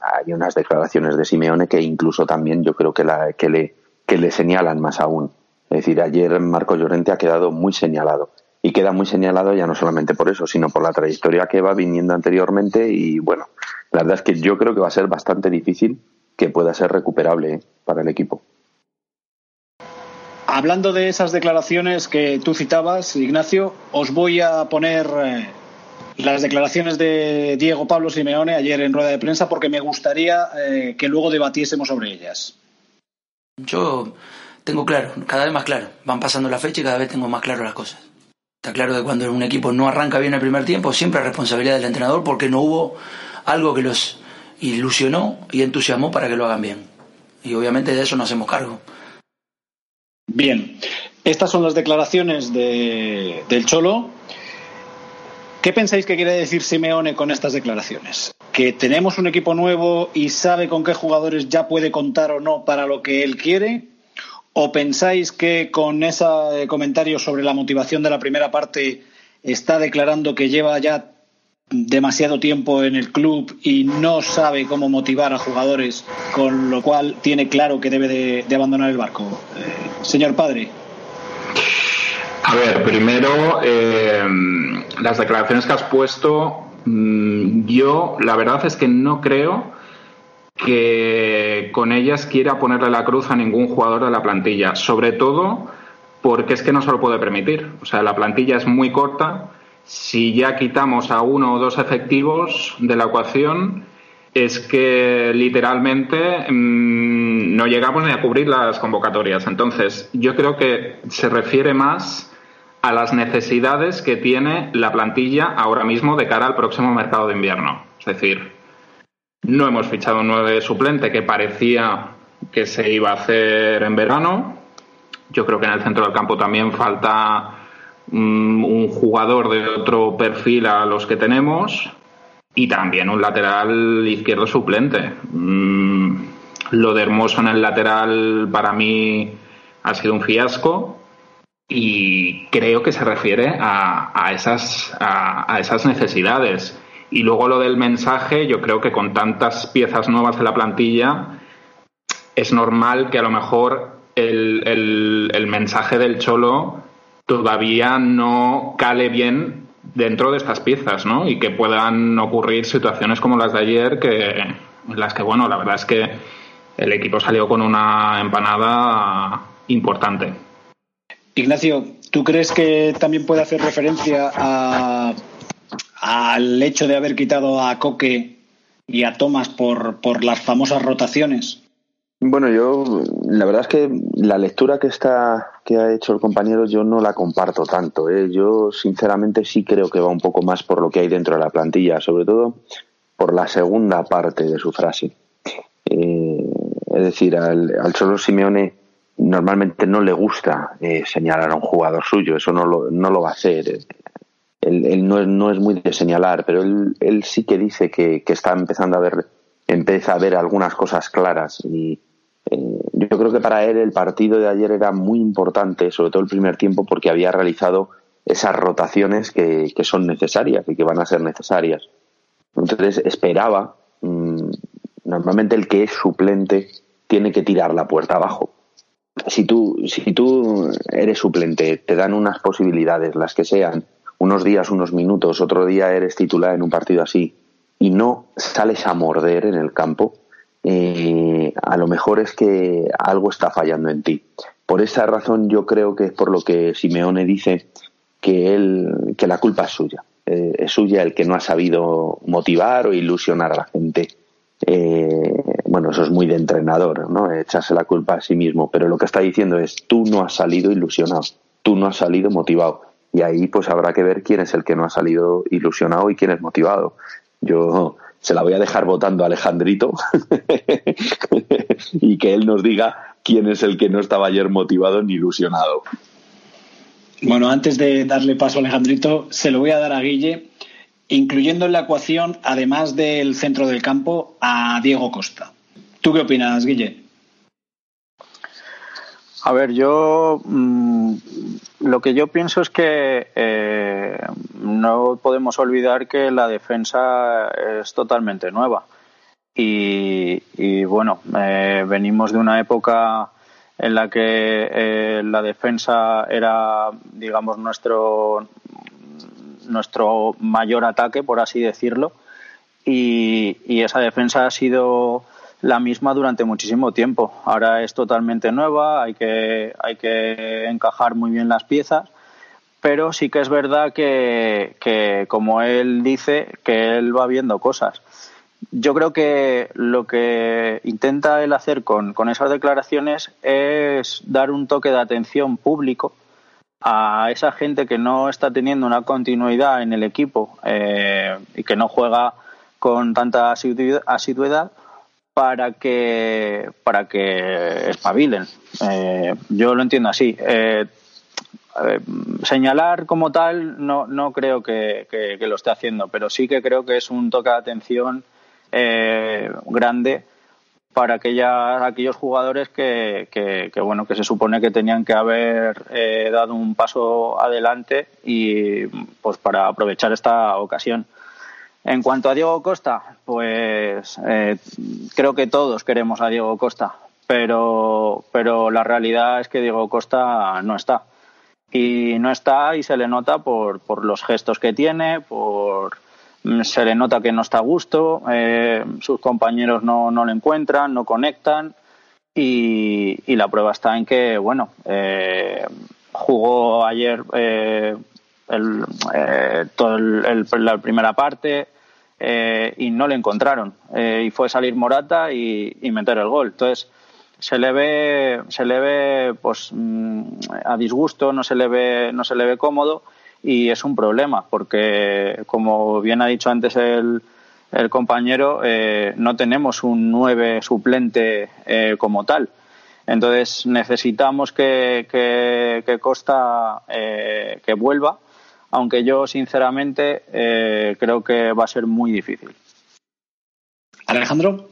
hay unas declaraciones de Simeone que incluso también yo creo que, la, que, le, que le señalan más aún. Es decir, ayer Marco Llorente ha quedado muy señalado. Y queda muy señalado ya no solamente por eso, sino por la trayectoria que va viniendo anteriormente. Y bueno, la verdad es que yo creo que va a ser bastante difícil que pueda ser recuperable ¿eh? para el equipo. Hablando de esas declaraciones que tú citabas, Ignacio, os voy a poner eh, las declaraciones de Diego Pablo Simeone ayer en rueda de prensa porque me gustaría eh, que luego debatiésemos sobre ellas. Yo tengo claro, cada vez más claro. Van pasando la fecha y cada vez tengo más claro las cosas. Está claro que cuando un equipo no arranca bien el primer tiempo, siempre es responsabilidad del entrenador porque no hubo algo que los ilusionó y entusiasmó para que lo hagan bien. Y obviamente de eso nos hacemos cargo. Bien, estas son las declaraciones de, del Cholo. ¿Qué pensáis que quiere decir Simeone con estas declaraciones? ¿Que tenemos un equipo nuevo y sabe con qué jugadores ya puede contar o no para lo que él quiere? ¿O pensáis que con ese comentario sobre la motivación de la primera parte está declarando que lleva ya demasiado tiempo en el club y no sabe cómo motivar a jugadores, con lo cual tiene claro que debe de, abandonar el barco? Eh, señor padre. A ver, primero, eh, las declaraciones que has puesto, mm, yo la verdad es que no creo que con ellas quiera ponerle la cruz a ningún jugador de la plantilla, sobre todo porque es que no se lo puede permitir. O sea, la plantilla es muy corta. Si ya quitamos a uno o dos efectivos de la ecuación, es que literalmente mm, no llegamos ni a cubrir las convocatorias. Entonces, yo creo que se refiere más a las necesidades que tiene la plantilla ahora mismo de cara al próximo mercado de invierno. Es decir, no hemos fichado un nueve suplente que parecía que se iba a hacer en verano. Yo creo que en el centro del campo también falta mm, un jugador de otro perfil a los que tenemos y también un lateral izquierdo suplente. Mm, lo de Hermoso en el lateral para mí ha sido un fiasco y creo que se refiere a, esas, a esas necesidades. Y luego lo del mensaje, yo creo que con tantas piezas nuevas en la plantilla, es normal que a lo mejor el, el, mensaje del Cholo todavía no cale bien dentro de estas piezas, ¿no? Y que puedan ocurrir situaciones como las de ayer, que, en las que, bueno, la verdad es que el equipo salió con una empanada importante. Ignacio, ¿tú crees que también puede hacer referencia al hecho de haber quitado a Coque y a Thomas por, por las famosas rotaciones? Bueno, yo la verdad es que la lectura que está que ha hecho el compañero yo no la comparto tanto. ¿eh? Yo sinceramente sí creo que va un poco más por lo que hay dentro de la plantilla, sobre todo por la segunda parte de su frase. Eh, es decir, al, al Simeone normalmente no le gusta eh, señalar a un jugador suyo, eso no lo, no lo va a hacer él, no, es, no, es, muy de señalar, pero él, él sí que dice que, que, está empezando a ver, empieza a ver algunas cosas claras. Y eh, yo creo que para él el partido de ayer era muy importante, sobre todo el primer tiempo, porque había realizado esas rotaciones que, son necesarias y que van a ser necesarias. Entonces esperaba, mm, normalmente el que es suplente tiene que tirar la puerta abajo. Si tú, si tú eres suplente, te dan unas posibilidades, las que sean, unos días, unos minutos, otro día eres titular en un partido así, y no sales a morder en el campo, eh, a lo mejor es que algo está fallando en ti. Por esa razón yo creo que es por lo que Simeone dice que él, que la culpa es suya. Eh, es suya el que no ha sabido motivar o ilusionar a la gente. Eh, bueno, eso es muy de entrenador, ¿no? Echarse la culpa a sí mismo. Pero lo que está diciendo es, tú no has salido ilusionado, tú no has salido motivado. Y ahí pues habrá que ver quién es el que no ha salido ilusionado y quién es motivado. Yo se la voy a dejar votando a Alejandrito y que él nos diga quién es el que no estaba ayer motivado ni ilusionado. Bueno, antes de darle paso a Alejandrito, se lo voy a dar a Guille, incluyendo en la ecuación, además del centro del campo, a Diego Costa. ¿Tú qué opinas, Guille? A ver, yo mm, lo que yo pienso es que eh, no podemos olvidar que la defensa es totalmente nueva. Y, bueno, eh, venimos de una época en la que eh, la defensa era, digamos, nuestro, nuestro mayor ataque, por así decirlo, y, esa defensa ha sido la misma durante muchísimo tiempo. Ahora es totalmente nueva, hay que, hay que encajar muy bien las piezas, pero sí que es verdad que, que como él dice, que él va viendo cosas yo creo que lo que intenta él hacer con, esas declaraciones es dar un toque de atención público a esa gente que no está teniendo una continuidad en el equipo eh, y que no juega con tanta asiduidad para que para que espabilen. Eh, yo lo entiendo así. Eh, señalar como tal no, no creo que, que, lo esté haciendo, pero sí que creo que es un toque de atención eh, grande para aquella, aquellos jugadores que, que, bueno que se supone que tenían que haber eh, dado un paso adelante y pues para aprovechar esta ocasión. En cuanto a Diego Costa, pues eh, creo que todos queremos a Diego Costa, pero, pero la realidad es que Diego Costa no está. Y no está y se le nota por, por los gestos que tiene, por, Mm, se le nota que no está a gusto, eh, sus compañeros no, no le encuentran, no conectan y, la prueba está en que, bueno, eh, jugó ayer eh, el, toda la primera parte y no le encontraron y fue salir Morata y, meter el gol. Entonces se le ve, se le ve pues mm, a disgusto, no se le ve, no se le ve cómodo y es un problema porque, como bien ha dicho antes el, el compañero, eh, no tenemos un nueve suplente eh, como tal. Entonces necesitamos que, que, Costa eh, que vuelva, aunque yo sinceramente creo que va a ser muy difícil. Alejandro.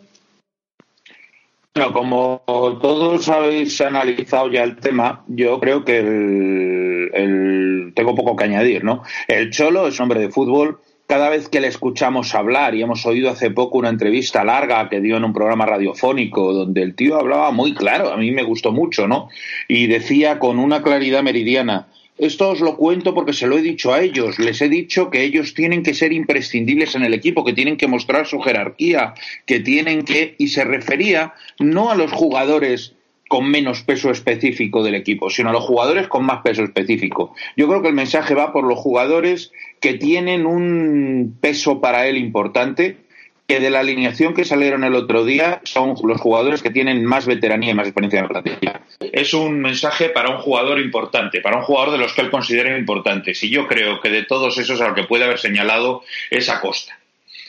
Bueno, como todos habéis analizado ya el tema, yo creo que el, tengo poco que añadir, ¿no? El Cholo es hombre de fútbol. Cada vez que le escuchamos hablar, y hemos oído hace poco una entrevista larga que dio en un programa radiofónico, donde el tío hablaba muy claro, a mí me gustó mucho, ¿no? Y decía con una claridad meridiana, esto os lo cuento porque se lo he dicho a ellos. Les he dicho que ellos tienen que ser imprescindibles en el equipo, que tienen que mostrar su jerarquía, que tienen que. Y se refería no a los jugadores con menos peso específico del equipo, sino a los jugadores con más peso específico. Yo creo que el mensaje va por los jugadores que tienen un peso para él importante que de la alineación que salieron el otro día son los jugadores que tienen más veteranía y más experiencia en la plantilla. Es un mensaje para un jugador importante, para un jugador de los que él considera importantes. Y yo creo que de todos esos al que puede haber señalado es Acosta.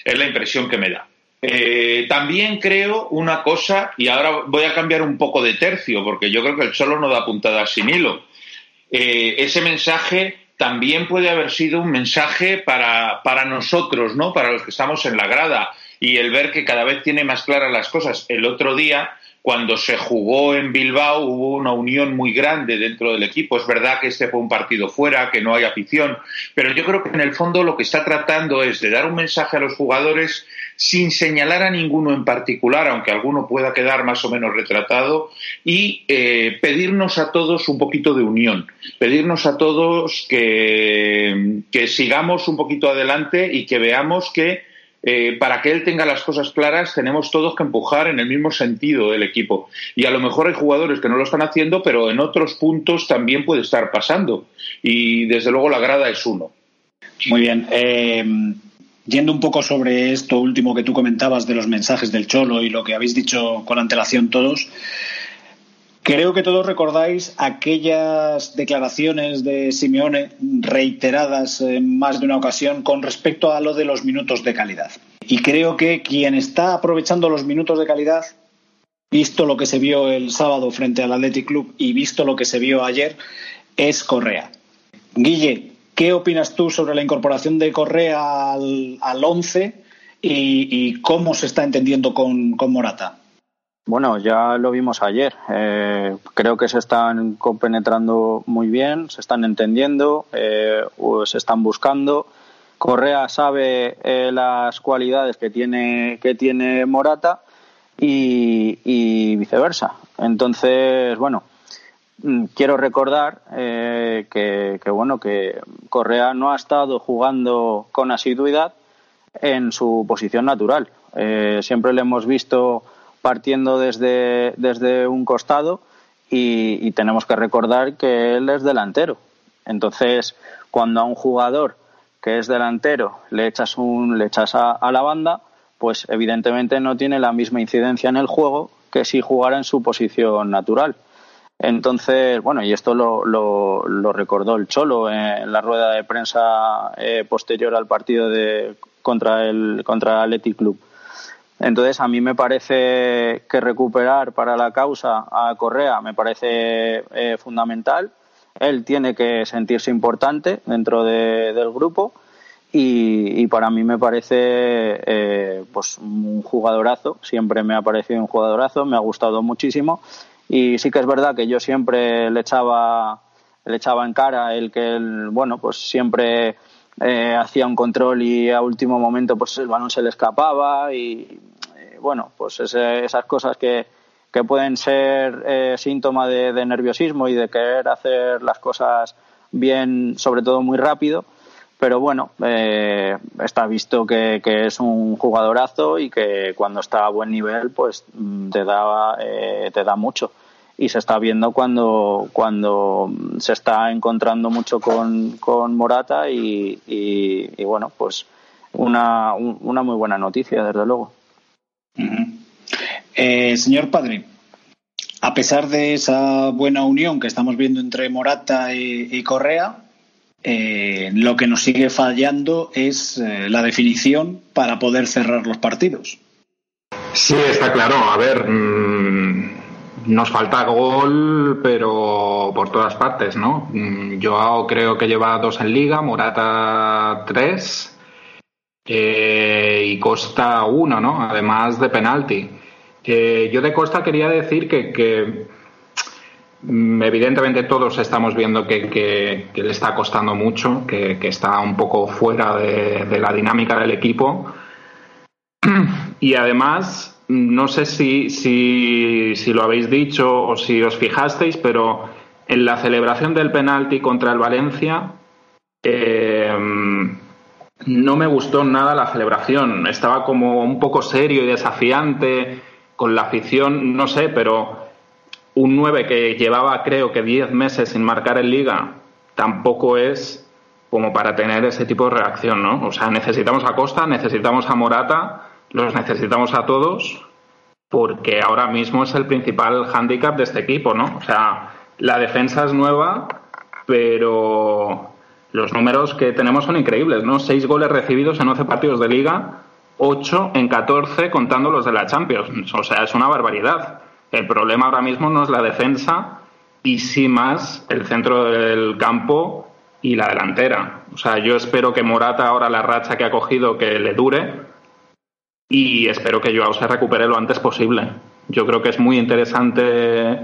Es la impresión que me da. Eh, también creo una cosa, y ahora voy a cambiar un poco de tercio, porque yo creo que el solo no da puntadas sin hilo. Eh, ese mensaje también puede haber sido un mensaje para, para nosotros, ¿no? Para los que estamos en la grada y el ver que cada vez tiene más claras las cosas. El otro día cuando se jugó en Bilbao hubo una unión muy grande dentro del equipo. Es verdad que este fue un partido fuera, que no hay afición, pero yo creo que en el fondo lo que está tratando es de dar un mensaje a los jugadores sin señalar a ninguno en particular, aunque alguno pueda quedar más o menos retratado, y eh, pedirnos a todos un poquito de unión, pedirnos a todos que, que sigamos un poquito adelante y que veamos que eh, para que él tenga las cosas claras, tenemos todos que empujar en el mismo sentido del equipo. Y a lo mejor hay jugadores que no lo están haciendo, pero en otros puntos también puede estar pasando. Y desde luego la grada es uno. Muy bien. Eh, yendo un poco sobre esto último que tú comentabas de los mensajes del Cholo y lo que habéis dicho con antelación todos, Creo que todos recordáis aquellas declaraciones de Simeone reiteradas en más de una ocasión con respecto a lo de los minutos de calidad. Y creo que quien está aprovechando los minutos de calidad, visto lo que se vio el sábado frente al Athletic Club y visto lo que se vio ayer, es Correa. Guille, ¿qué opinas tú sobre la incorporación de Correa al, al once y, cómo se está entendiendo con Morata? Bueno, ya lo vimos ayer. Eh, creo que se están compenetrando muy bien, se están entendiendo, eh, se están buscando. Correa sabe eh, las cualidades que tiene, que tiene Morata y, viceversa. Entonces, bueno, mm, quiero recordar que, que, bueno, que Correa no ha estado jugando con asiduidad en su posición natural. siempre le hemos visto partiendo desde, desde un costado y, tenemos que recordar que él es delantero. Entonces, cuando a un jugador que es delantero le echas, un, le echas a, la banda, pues evidentemente no tiene la misma incidencia en el juego que si jugara en su posición natural. Entonces, bueno, y esto lo, lo, recordó el Cholo en la rueda de prensa eh, posterior al partido de, contra el contra Athletic Club. Entonces, a mí me parece que recuperar para la causa a Correa me parece eh, fundamental. Él tiene que sentirse importante dentro del grupo y, para mí me parece eh, pues un jugadorazo. Siempre me ha parecido un jugadorazo, me ha gustado muchísimo y sí que es verdad que yo siempre le echaba le echaba en cara el que él, bueno pues siempre eh, hacía un control y a último momento pues el balón se le escapaba y eh, bueno, pues esas cosas que, que pueden ser eh, síntoma de, nerviosismo y de querer hacer las cosas bien, sobre todo muy rápido. Pero bueno, está visto que, que, es un jugadorazo y que cuando está a buen nivel, pues mm, te da, te da mucho y se está viendo cuando, cuando se está encontrando mucho con, con Morata y, y, bueno, pues una, una muy buena noticia, desde luego. Eh, señor Padre, a pesar de esa buena unión que estamos viendo entre Morata y, Correa, eh, lo que nos sigue fallando es eh, la definición para poder cerrar los partidos. Sí, está claro. A ver, mm, nos falta gol, pero por todas partes, ¿no? Mm, Joao creo que lleva dos en liga, Morata tres eh, y Costa uno, ¿no? Además de penalti. Eh, yo de Costa quería decir que, mm, evidentemente todos estamos viendo que, le está costando mucho, que, está un poco fuera de la dinámica del equipo. Y además no sé si, si, si, lo habéis dicho o si os fijasteis, pero en la celebración del penalti contra el Valencia eh, no me gustó nada la celebración. Estaba como un poco serio y desafiante con la afición, no sé, pero un 9 que llevaba creo que 10 meses sin marcar en liga tampoco es como para tener ese tipo de reacción, ¿no? O sea, necesitamos a Costa, necesitamos a Morata los necesitamos a todos porque ahora mismo es el principal hándicap de este equipo, ¿no? O sea, la defensa es nueva, pero los números que tenemos son increíbles, ¿no? Seis goles recibidos en 11 partidos de liga, ocho en 14 contando los de la Champions. O sea, es una barbaridad. El problema ahora mismo no es la defensa y sí más el centro del campo y la delantera. O sea, yo espero que Morata ahora la racha que ha cogido que le dure y espero que Joao se recupere lo antes posible, Yo creo que es muy interesante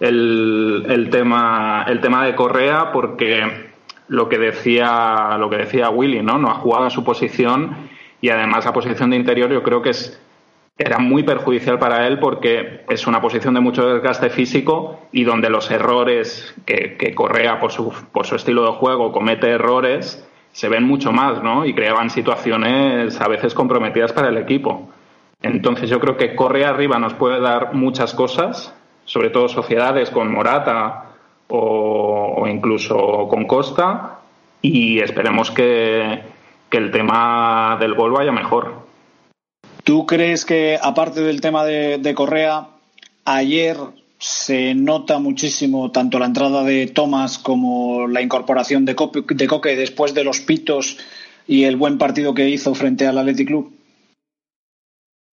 el, tema, el tema de Correa porque lo que decía, lo que decía Willy, ¿no? No ha jugado a su posición y además la posición de interior yo creo que es era muy perjudicial para él porque es una posición de mucho desgaste físico y donde los errores que, que Correa por su, por su estilo de juego comete errores se ven mucho más, ¿no? Y creaban situaciones a veces comprometidas para el equipo. Entonces yo creo que Correa arriba nos puede dar muchas cosas, sobre todo sociedades con Morata o, incluso con Costa, y esperemos que, que el tema del gol vaya mejor. ¿Tú crees que, aparte del tema de, Correa, ayer se nota muchísimo tanto la entrada de Thomas como la incorporación de, Coque después de los pitos y el buen partido que hizo frente al Athletic Club?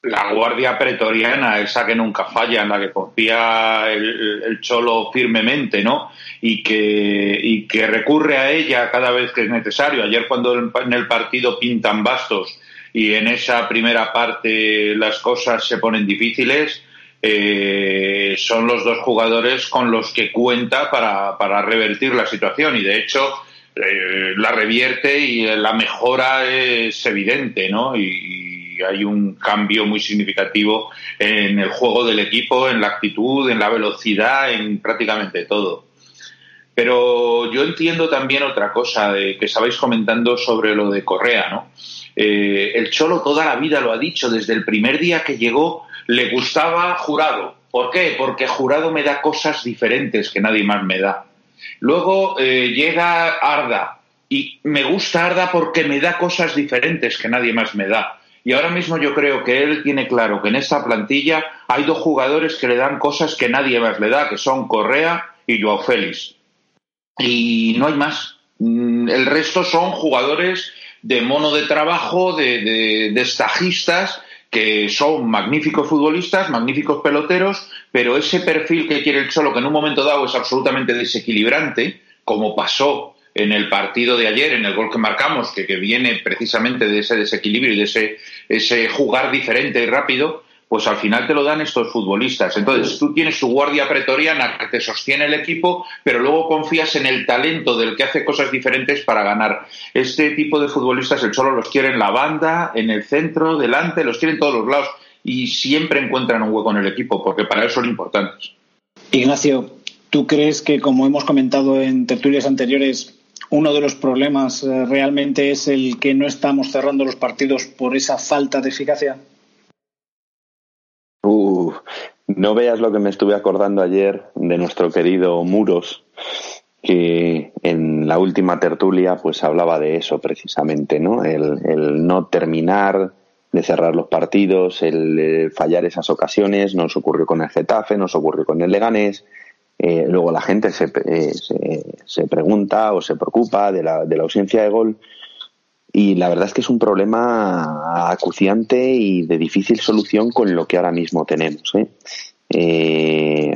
La guardia pretoriana, esa que nunca falla, en la que confía el, cholo firmemente, ¿no? Y que, y que recurre a ella cada vez que es necesario. Ayer cuando en el partido pintan bastos y en esa primera parte las cosas se ponen difíciles, eh, son los dos jugadores con los que cuenta para, para revertir la situación y de hecho eh, la revierte y la mejora es evidente, ¿no? Y, hay un cambio muy significativo en el juego del equipo, en la actitud, en la velocidad, en prácticamente todo. Pero yo entiendo también otra cosa de, que estabais comentando sobre lo de Correa, ¿no? Eh, el Cholo toda la vida lo ha dicho, desde el primer día que llegó le gustaba Jurado. ¿Por qué? Porque Jurado me da cosas diferentes que nadie más me da. Luego eh, llega Arda y me gusta Arda porque me da cosas diferentes que nadie más me da. Y ahora mismo yo creo que él tiene claro que en esta plantilla hay dos jugadores que le dan cosas que nadie más le da, que son Correa y Joao Félix. Y no hay más. Mm, el resto son jugadores de mono de trabajo, de, de, estajistas, que son magníficos futbolistas, magníficos peloteros, pero ese perfil que quiere el Cholo, que en un momento dado es absolutamente desequilibrante, como pasó en el partido de ayer, en el gol que marcamos, que, que viene precisamente de ese desequilibrio y de ese, ese jugar diferente y rápido, pues al final te lo dan estos futbolistas. Entonces tú tienes tu guardia pretoriana que te sostiene el equipo, pero luego confías en el talento del que hace cosas diferentes para ganar. Este tipo de futbolistas el solo los quiere en la banda, en el centro, delante, los quiere en todos los lados y siempre encuentran un hueco en el equipo porque para eso son importantes. Ignacio, ¿tú crees que como hemos comentado en tertulias anteriores, uno de los problemas eh, realmente es el que no estamos cerrando los partidos por esa falta de eficacia? Uh, no veas lo que me estuve acordando ayer de nuestro querido Muros, que en la última tertulia pues hablaba de eso precisamente, ¿no? El, no terminar de cerrar los partidos, el, fallar esas ocasiones, nos ocurrió con el Getafe, nos ocurrió con el Leganés, eh, luego la gente se, eh, se, se, pregunta o se preocupa de la, de la ausencia de gol y la verdad es que es un problema acuciante y de difícil solución con lo que ahora mismo tenemos. ¿eh? Eh,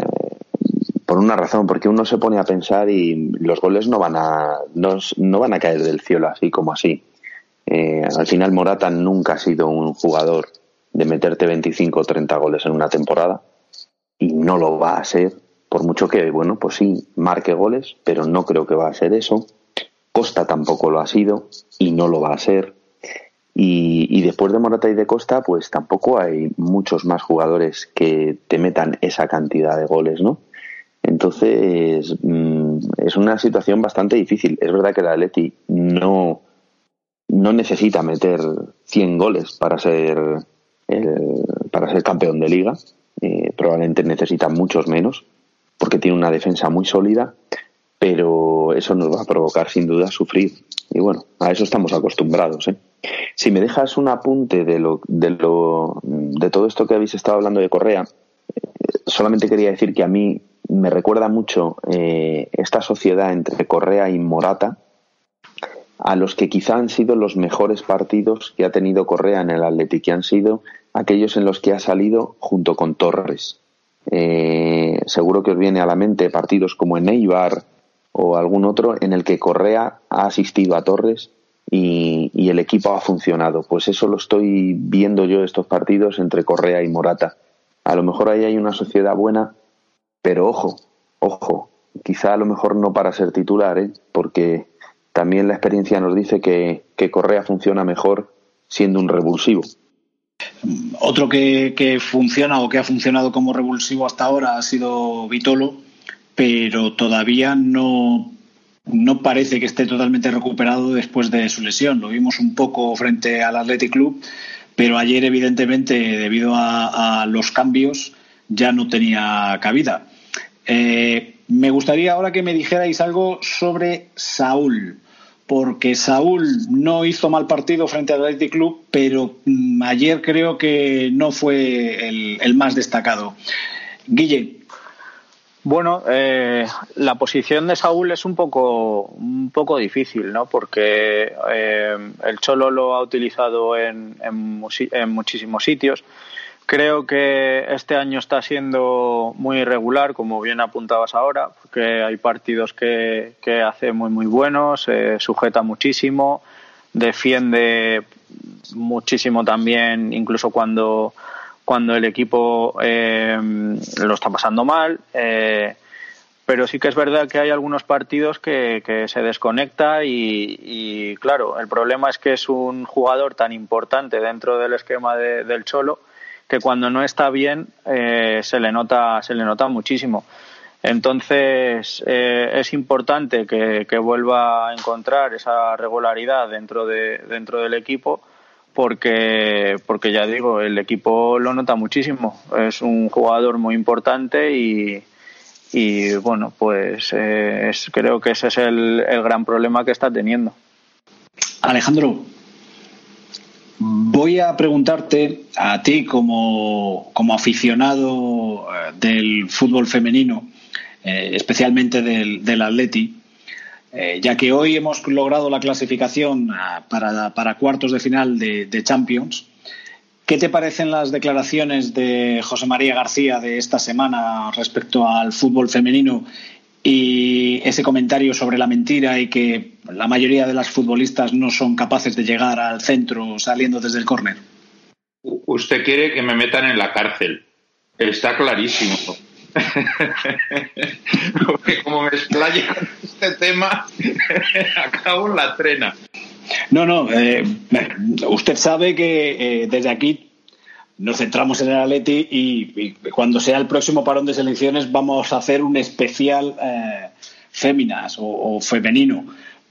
por una razón, porque uno se pone a pensar y los goles no van a, no, no van a caer del cielo así como así. Eh, al final Morata nunca ha sido un jugador de meterte 25 o 30 goles en una temporada y no lo va a ser, por mucho que, bueno, pues sí, marque goles, pero no creo que va a ser eso. Costa tampoco lo ha sido y no lo va a ser. Y, después de Morata y de Costa, pues tampoco hay muchos más jugadores que te metan esa cantidad de goles, ¿no? Entonces, mm, es una situación bastante difícil. Es verdad que el Atleti no, no necesita meter 100 goles para ser, para ser campeón de liga. Eh, probablemente necesita muchos menos, porque tiene una defensa muy sólida pero eso nos va a provocar sin duda sufrir. Y bueno, a eso estamos acostumbrados. ¿eh? Si me dejas un apunte de, lo, de, lo, de todo esto que habéis estado hablando de Correa, eh, solamente quería decir que a mí me recuerda mucho eh, esta sociedad entre Correa y Morata, a los que quizá han sido los mejores partidos que ha tenido Correa en el Atlético, que han sido aquellos en los que ha salido junto con Torres. seguro que os viene a la mente partidos como en Eibar, o algún otro en el que Correa ha asistido a Torres y, el equipo ha funcionado. Pues eso lo estoy viendo yo estos partidos entre Correa y Morata. A lo mejor ahí hay una sociedad buena, pero ojo, ojo, quizá a lo mejor no para ser titular, ¿eh? porque también la experiencia nos dice que, que Correa funciona mejor siendo un revulsivo. Otro que, que, funciona o que ha funcionado como revulsivo hasta ahora ha sido Vitolo, pero todavía no, no parece que esté totalmente recuperado después de su lesión. Lo vimos un poco frente al Athletic Club, pero ayer, evidentemente, debido a, los cambios, ya no tenía cabida. Eh, me gustaría ahora que me dijerais algo sobre Saúl porque Saúl no hizo mal partido frente al Athletic Club, pero mm, ayer creo que no fue el, más destacado. Guille. Bueno, eh, la posición de Saúl es un poco, un poco difícil, ¿no? Porque eh, el Cholo lo ha utilizado en, en muchísimos sitios Creo que este año está siendo muy irregular, como bien apuntabas ahora, porque hay partidos que, que hace muy, muy buenos, sujeta muchísimo, defiende muchísimo también, incluso cuando, cuando el equipo eh, lo está pasando mal. Eh, pero sí que es verdad que hay algunos partidos que, que se desconecta y, y, claro, el problema es que es un jugador tan importante dentro del esquema del Cholo que cuando no está bien eh, se le nota se le nota muchísimo entonces eh, es importante que, que, vuelva a encontrar esa regularidad dentro de dentro del equipo porque porque ya digo el equipo lo nota muchísimo. Es un jugador muy importante y y bueno pues eh, creo que ese es el, el gran problema que está teniendo. Alejandro Voy a preguntarte a ti como, aficionado eh, del fútbol femenino, eh, especialmente del, del Atleti, eh, ya que hoy hemos logrado la clasificación para, cuartos de final de, de, Champions. ¿Qué te parecen las declaraciones de José María García de esta semana respecto al fútbol femenino y ese comentario sobre la mentira y que la mayoría de las futbolistas no son capaces de llegar al centro saliendo desde el córner. Usted quiere que me metan en la cárcel. Está clarísimo. Porque como me explaye este tema, acabo la trena. No, no. Eh, usted sabe que eh, desde aquí nos centramos en el Atleti y, cuando sea el próximo parón de selecciones vamos a hacer un especial eh, o, femenino.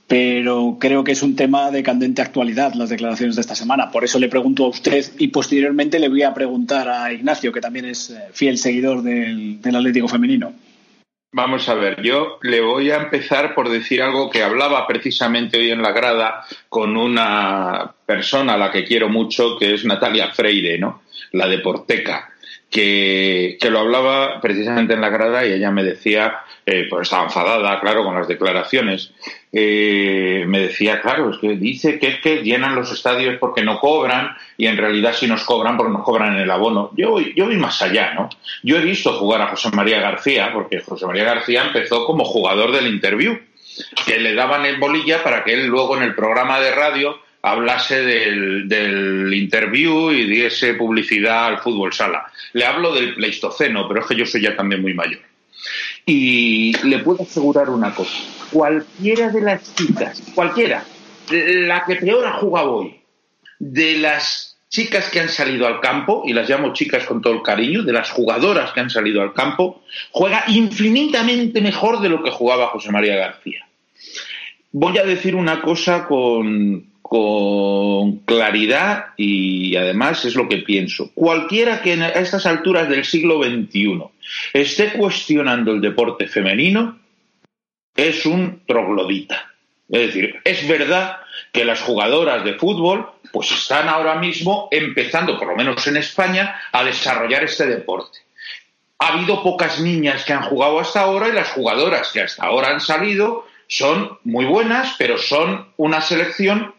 Pero creo que es un tema de candente actualidad las declaraciones de esta semana. Por eso le pregunto a usted y posteriormente le voy a preguntar a Ignacio, que también es eh, fiel seguidor del, del Atlético Femenino. Vamos a ver, yo le voy a empezar por decir algo que hablaba precisamente hoy en la grada con una persona a la que quiero mucho, que es Natalia Freire, ¿no? La de Porteca, que, que lo hablaba precisamente en la grada y ella me decía, eh, pues estaba enfadada, claro, con las declaraciones, eh, me decía, claro, es que dice que es que llenan los estadios porque no cobran y en realidad si nos cobran porque nos cobran en el abono. Yo, yo voy más allá, ¿no? Yo he visto jugar a José María García, porque José María García empezó como jugador del interview, que le daban el bolilla para que él luego en el programa de radio hablase del, del interview y diese publicidad al fútbol sala. Le hablo del Pleistoceno, pero es que yo soy ya también muy mayor. Y le puedo asegurar una cosa, cualquiera de las chicas, cualquiera, la que peor ha jugado hoy, de las chicas que han salido al campo, y las llamo chicas con todo el cariño, de las jugadoras que han salido al campo, juega infinitamente mejor de lo que jugaba José María García. Voy a decir una cosa con, con claridad y además es lo que pienso. Cualquiera que a estas alturas del siglo XXI esté cuestionando el deporte femenino es un troglodita. Es decir, es verdad que las jugadoras de fútbol pues están ahora mismo empezando, por lo menos en España, a desarrollar este deporte. Ha habido pocas niñas que han jugado hasta ahora y las jugadoras que hasta ahora han salido son muy buenas, pero son una selección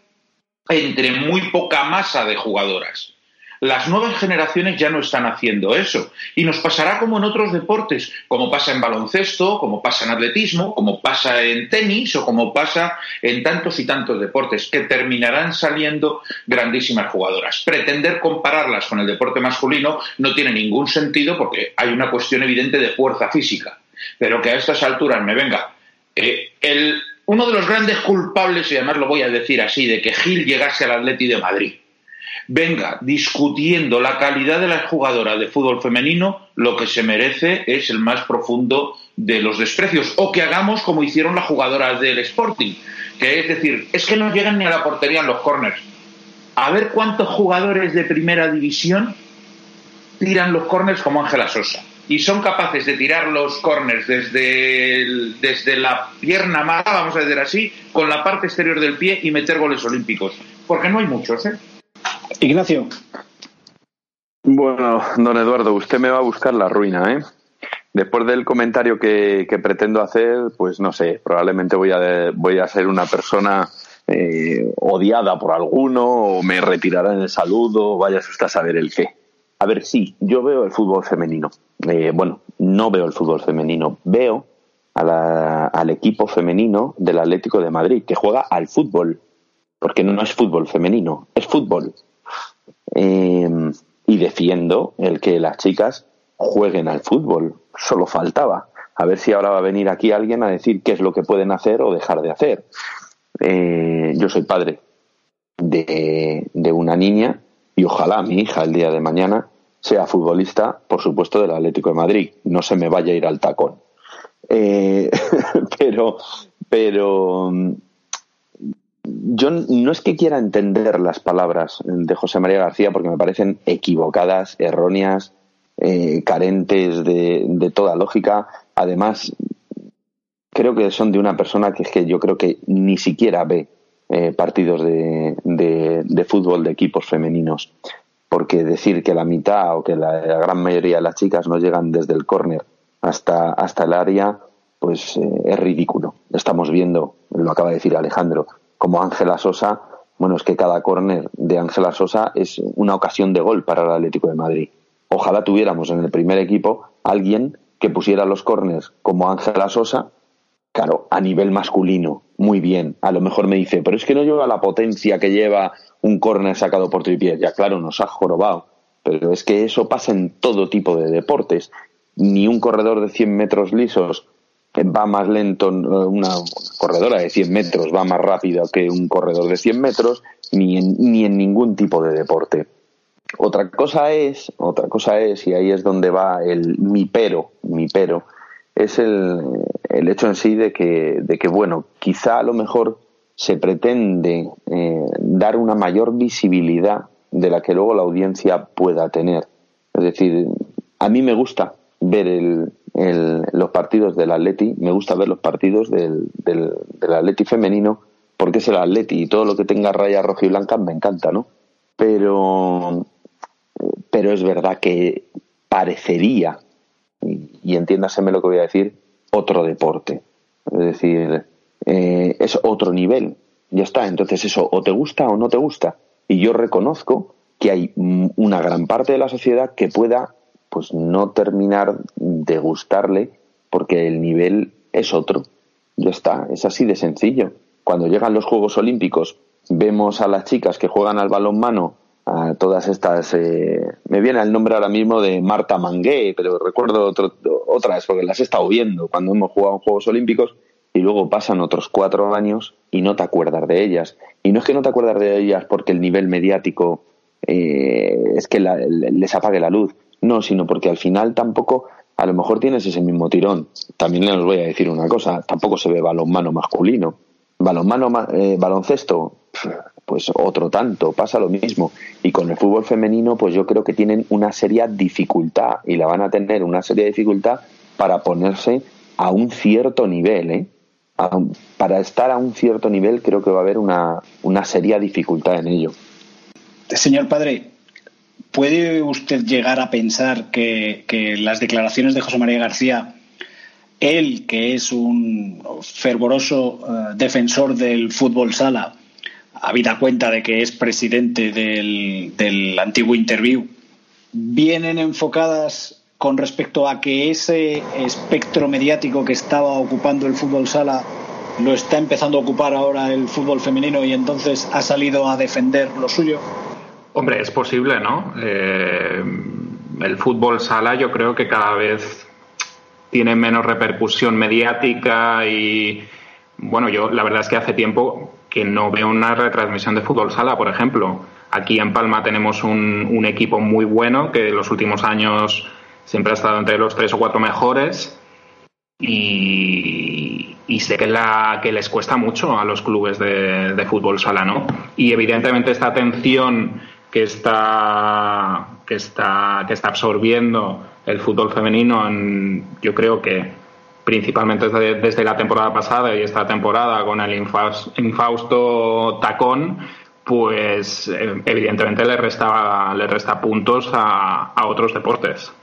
entre muy poca masa de jugadoras. Las nuevas generaciones ya no están haciendo eso. Y nos pasará como en otros deportes, como pasa en baloncesto, como pasa en atletismo, como pasa en tenis o como pasa en tantos y tantos deportes, que terminarán saliendo grandísimas jugadoras. Pretender compararlas con el deporte masculino no tiene ningún sentido porque hay una cuestión evidente de fuerza física. Pero que a estas alturas me venga eh, el, uno de los grandes culpables, y además lo voy a decir así, de que Gil llegase al Atleti de Madrid venga discutiendo la calidad de las jugadoras de fútbol femenino, lo que se merece es el más profundo de los desprecios. O que hagamos como hicieron las jugadoras del Sporting, que es decir, es que no llegan ni a la portería en los corners. A ver cuántos jugadores de primera división tiran los corners como Ángela Sosa. Y son capaces de tirar los corners desde, desde la pierna mala, vamos a decir así, con la parte exterior del pie y meter goles olímpicos. Porque no hay muchos, ¿eh? Ignacio. Bueno, don Eduardo, usted me va a buscar la ruina, ¿eh? Después del comentario que, pretendo hacer, pues no sé, probablemente voy a, voy a ser una persona eh, odiada por alguno o me retirará en el saludo, vaya usted a saber el qué. A ver, sí, yo veo el fútbol femenino. Eh, bueno, no veo el fútbol femenino, veo al equipo femenino del Atlético de Madrid, que juega al fútbol, porque no es fútbol femenino, es fútbol. Eh, y defiendo el que las chicas jueguen al fútbol. Solo faltaba. A ver si ahora va a venir aquí alguien a decir qué es lo que pueden hacer o dejar de hacer. Eh, yo soy padre de, de, una niña y ojalá mi hija el día de mañana sea futbolista, por supuesto, del Atlético de Madrid. No se me vaya a ir al tacón. Eh, pero, pero yo no es que quiera entender las palabras de José María García porque me parecen equivocadas, erróneas, eh, carentes de, toda lógica. Además, creo que son de una persona que es que yo creo que ni siquiera ve eh, partidos de, fútbol de equipos femeninos. Porque decir que la mitad o que la, gran mayoría de las chicas no llegan desde el córner hasta, hasta el área, pues eh, es ridículo. Estamos viendo, lo acaba de decir Alejandro, como Ángela Sosa, bueno, es que cada córner de Ángela Sosa es una ocasión de gol para el Atlético de Madrid. Ojalá tuviéramos en el primer equipo alguien que pusiera los córners como Ángela Sosa, claro, a nivel masculino, muy bien. A lo mejor me dice, pero es que no lleva la potencia que lleva un córner sacado por tripié. Ya claro, nos ha jorobado. Pero es que eso pasa en todo tipo de deportes. Ni un corredor de 100 metros lisos va más lento, una corredora de 100 metros va más rápido que un corredor de 100 metros, ni en, ni en ningún tipo de deporte. Otra cosa es, otra cosa es, y ahí es donde va el mi pero, mi pero, es el, el hecho en sí de que, de que, bueno, quizá a lo mejor se pretende eh, dar una mayor visibilidad de la que luego la audiencia pueda tener. Es decir, a mí me gusta ver el, los partidos del Atleti, me gusta ver los partidos del, del, Atleti femenino porque es el Atleti y todo lo que tenga rayas roja y blancas me encanta, ¿no? Pero, pero es verdad que parecería, y, entiéndaseme lo que voy a decir, otro deporte. Es decir, eh, es otro nivel. Ya está. Entonces eso o te gusta o no te gusta. Y yo reconozco que hay una gran parte de la sociedad que pueda pues no terminar de gustarle porque el nivel es otro. Ya está, es así de sencillo. Cuando llegan los Juegos Olímpicos, vemos a las chicas que juegan al balonmano, a todas estas. Eh, me viene el nombre ahora mismo de Marta Mangué, pero recuerdo otro, otras porque las he estado viendo cuando hemos jugado en Juegos Olímpicos y luego pasan otros cuatro años y no te acuerdas de ellas. Y no es que no te acuerdas de ellas porque el nivel mediático eh, es que les apague la luz, no, sino porque al final tampoco, a lo mejor tienes ese mismo tirón. También les voy a decir una cosa, tampoco se ve balonmano masculino. Balonmano, eh, baloncesto, pues otro tanto, pasa lo mismo. Y con el fútbol femenino, pues yo creo que tienen una seria dificultad y la van a tener una seria dificultad para ponerse a un cierto nivel, ¿eh? para estar a un cierto nivel creo que va a haber una, una seria dificultad en ello. Señor padre, ¿Puede usted llegar a pensar que, las declaraciones de José María García, él, que es un fervoroso eh, defensor del fútbol sala, habida cuenta de que es presidente del, del antiguo Interview, vienen enfocadas con respecto a que ese espectro mediático que estaba ocupando el fútbol sala lo está empezando a ocupar ahora el fútbol femenino y entonces ha salido a defender lo suyo? Hombre, es posible, ¿no? Eh, el fútbol sala yo creo que cada vez tiene menos repercusión mediática y, bueno, yo la verdad es que hace tiempo que no veo una retransmisión de fútbol sala, por ejemplo. Aquí en Palma tenemos un, equipo muy bueno que en los últimos años siempre ha estado entre los tres o cuatro mejores y, sé que, la, que les cuesta mucho a los clubes de, fútbol sala, ¿no? Y evidentemente esta atención que está, que está, que está absorbiendo el fútbol femenino, en, yo creo que principalmente desde, desde, la temporada pasada y esta temporada con el infausto tacón, pues eh, evidentemente le resta, le resta puntos a, a otros deportes.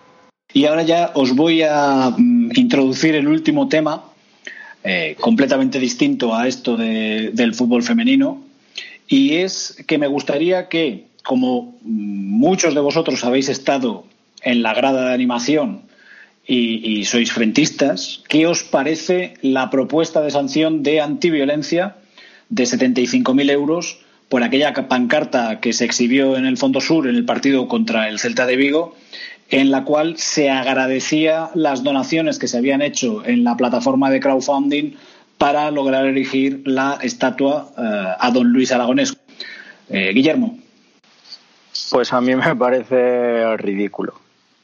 Y ahora ya os voy a mm, introducir el último tema, eh, completamente distinto a esto de, del fútbol femenino, y es que me gustaría que, como muchos de vosotros habéis estado en la grada de animación y, sois frentistas, ¿qué os parece la propuesta de sanción de antiviolencia de 75.000 euros por aquella pancarta que se exhibió en el Fondo Sur en el partido contra el Celta de Vigo, en la cual se agradecía las donaciones que se habían hecho en la plataforma de crowdfunding para lograr erigir la estatua eh, a don Luis Aragonés. Eh, Guillermo. Pues a mí me parece ridículo,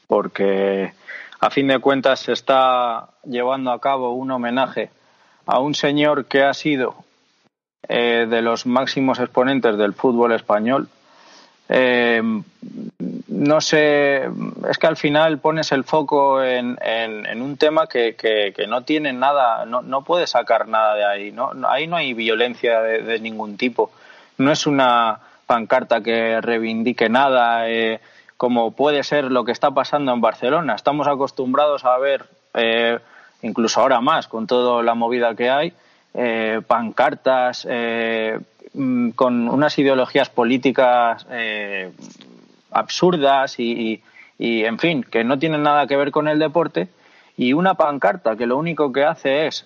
porque a fin de cuentas se está llevando a cabo un homenaje a un señor que ha sido eh, de los máximos exponentes del fútbol español. Eh, no sé, es que al final pones el foco en, un tema que, no tiene nada, no, no puede sacar nada de ahí. No, ahí no hay violencia de, ningún tipo. No es una pancarta que reivindique nada, eh, como puede ser lo que está pasando en Barcelona. Estamos acostumbrados a ver, incluso ahora más, con toda la movida que hay, eh, pancartas eh, mm, con unas ideologías políticas eh, absurdas y, en fin, que no tienen nada que ver con el deporte, y una pancarta que lo único que hace es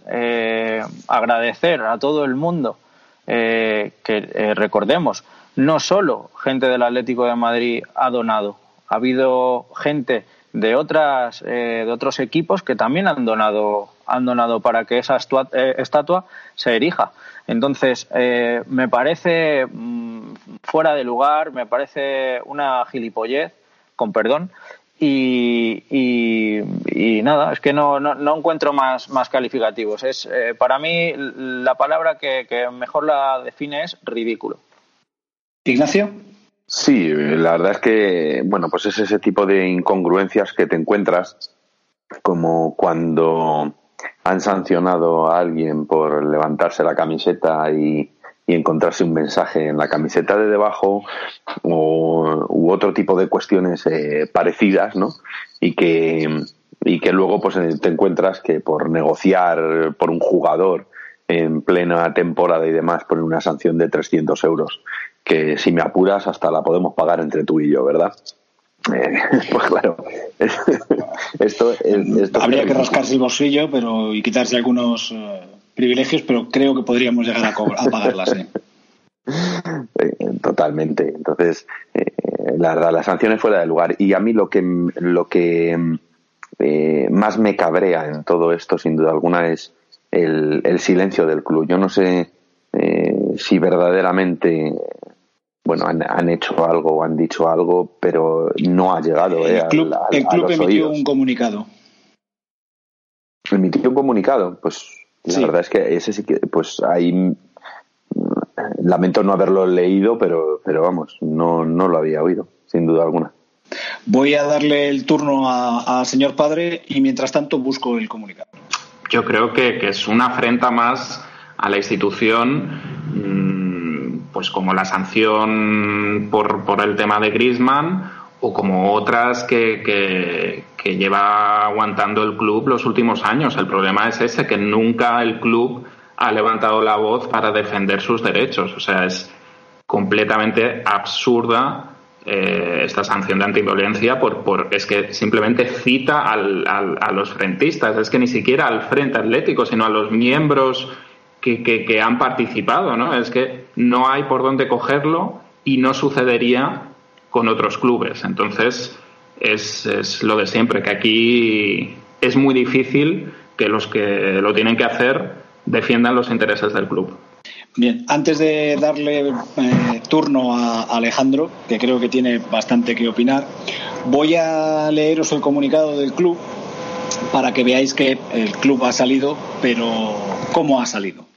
agradecer a todo el mundo que recordemos, no solo gente del Atlético de Madrid ha donado, ha habido gente de otras de otros equipos que también han donado han donado para que esa eh, estatua se erija. Entonces, eh, me parece mm, fuera de lugar, me parece una gilipollez, con perdón, y, y, nada, es que no, no, encuentro más, más calificativos. Es, eh, para mí, la palabra que, que mejor la define es ridículo. Ignacio. Sí, la verdad es que, bueno, pues es ese tipo de incongruencias que te encuentras, como cuando han sancionado a alguien por levantarse la camiseta y, encontrarse un mensaje en la camiseta de debajo o, u otro tipo de cuestiones eh, parecidas, ¿no? Y que, y que luego pues te encuentras que por negociar por un jugador en plena temporada y demás ponen una sanción de 300 euros que si me apuras hasta la podemos pagar entre tú y yo, ¿verdad? Eh, pues claro, esto, habría que rascarse el bolsillo pero y quitarse algunos eh, privilegios, pero creo que podríamos llegar a, pagarlas. ¿eh? Totalmente. Entonces, la verdad, la sanción es fuera de lugar. Y a mí lo que, lo que más me cabrea en todo esto, sin duda alguna, es el, el silencio del club. Yo no sé si verdaderamente bueno, han, hecho algo o han dicho algo, pero no ha llegado. El eh, club, el club emitió un comunicado. Emitió un comunicado, pues la verdad es que ese sí que, pues ahí lamento no haberlo leído, pero, pero vamos, no, no lo había oído, sin duda alguna. Voy a darle el turno a, señor padre y mientras tanto busco el comunicado. Yo creo que, que es una afrenta más a la institución pues como la sanción por, por el tema de Griezmann o como otras que, que, lleva aguantando el club los últimos años. El problema es ese, que nunca el club ha levantado la voz para defender sus derechos. O sea, es, completamente absurda eh, esta sanción de antiviolencia por, por, es que simplemente cita al, a los frentistas, es que ni siquiera al Frente Atlético, sino a los miembros que, que, han participado, ¿no? Es que no hay por dónde cogerlo y no sucedería con otros clubes. Entonces, es, es lo de siempre, que aquí es muy difícil que los que lo tienen que hacer defiendan los intereses del club. Bien, antes de darle eh, turno a Alejandro, que creo que tiene bastante que opinar, voy a leeros el comunicado del club para que veáis que el club ha salido, pero ¿cómo ha salido?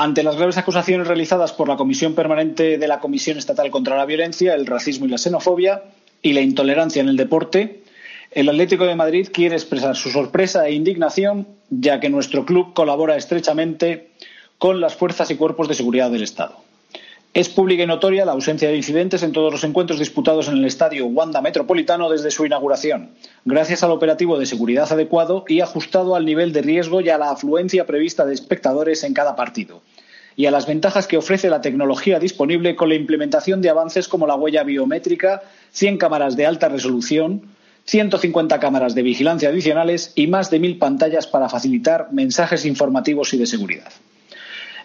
Ante las graves acusaciones realizadas por la Comisión Permanente de la Comisión Estatal contra la Violencia, el Racismo y la Xenofobia y la Intolerancia en el Deporte, el Atlético de Madrid quiere expresar su sorpresa e indignación, ya que nuestro club colabora estrechamente con las fuerzas y cuerpos de seguridad del Estado. Es pública y notoria la ausencia de incidentes en todos los encuentros disputados en el estadio Wanda Metropolitano desde su inauguración, gracias al operativo de seguridad adecuado y ajustado al nivel de riesgo y a la afluencia prevista de espectadores en cada partido, y a las ventajas que ofrece la tecnología disponible con la implementación de avances como la huella biométrica, 100 cámaras de alta resolución, 150 cámaras de vigilancia adicionales y más de mil pantallas para facilitar mensajes informativos y de seguridad.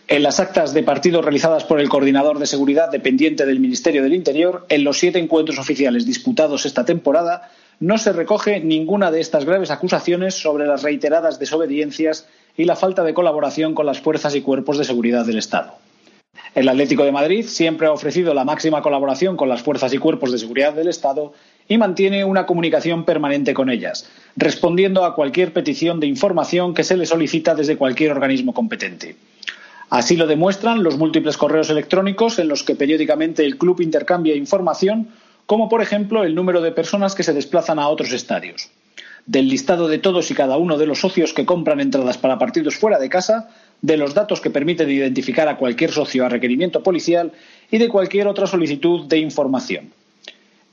En las actas de partido realizadas por el coordinador de seguridad dependiente del Ministerio del Interior, en los siete encuentros oficiales disputados esta temporada, no se recoge ninguna de estas graves acusaciones sobre las reiteradas desobediencias y la falta de colaboración con las fuerzas y cuerpos de seguridad del Estado. El Atlético de Madrid siempre ha ofrecido la máxima colaboración con las fuerzas y cuerpos de seguridad del Estado y mantiene una comunicación permanente con ellas, respondiendo a cualquier petición de información que se le solicita desde cualquier organismo competente. Así lo demuestran los múltiples correos electrónicos en los que periódicamente el club intercambia información, como por ejemplo el número de personas que se desplazan a otros estadios. Del listado de todos y cada uno de los socios que compran entradas para partidos fuera de casa, de los datos que permiten identificar a cualquier socio a requerimiento policial y de cualquier otra solicitud de información.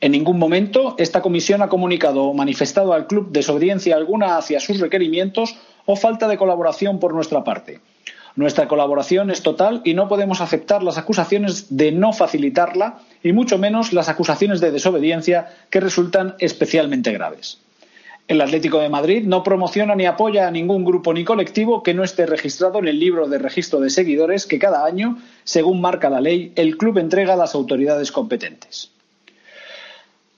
En ningún momento esta comisión ha comunicado o manifestado al club desobediencia alguna hacia sus requerimientos o falta de colaboración por nuestra parte. Nuestra colaboración es total y no podemos aceptar las acusaciones de no facilitarla y mucho menos las acusaciones de desobediencia que resultan especialmente graves. El Atlético de Madrid no promociona ni apoya a ningún grupo ni colectivo que no esté registrado en el libro de registro de seguidores que cada año, según marca la ley, el club entrega a las autoridades competentes.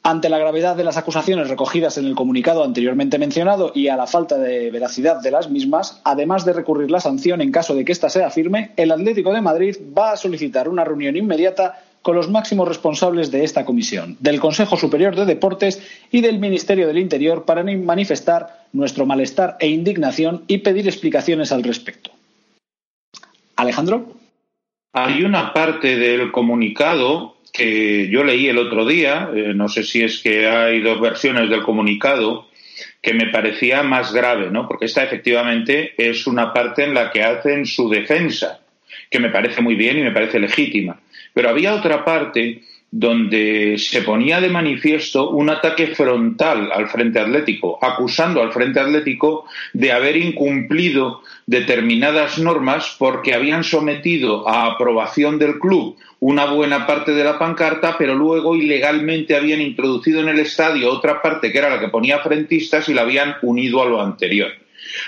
Ante la gravedad de las acusaciones recogidas en el comunicado anteriormente mencionado y a la falta de veracidad de las mismas, además de recurrir la sanción en caso de que ésta sea firme, el Atlético de Madrid va a solicitar una reunión inmediata con los máximos responsables de esta comisión, del Consejo Superior de Deportes y del Ministerio del Interior para manifestar nuestro malestar e indignación y pedir explicaciones al respecto. Alejandro. Hay una parte del comunicado que yo leí el otro día, eh, no sé si es que hay dos versiones del comunicado, que me parecía más grave, ¿no? Porque esta efectivamente es una parte en la que hacen su defensa, que me parece muy bien y me parece legítima. Pero había otra parte donde se ponía de manifiesto un ataque frontal al Frente Atlético, acusando al Frente Atlético de haber incumplido determinadas normas porque habían sometido a aprobación del club una buena parte de la pancarta, pero luego ilegalmente habían introducido en el estadio otra parte que era la que ponía frentistas y la habían unido a lo anterior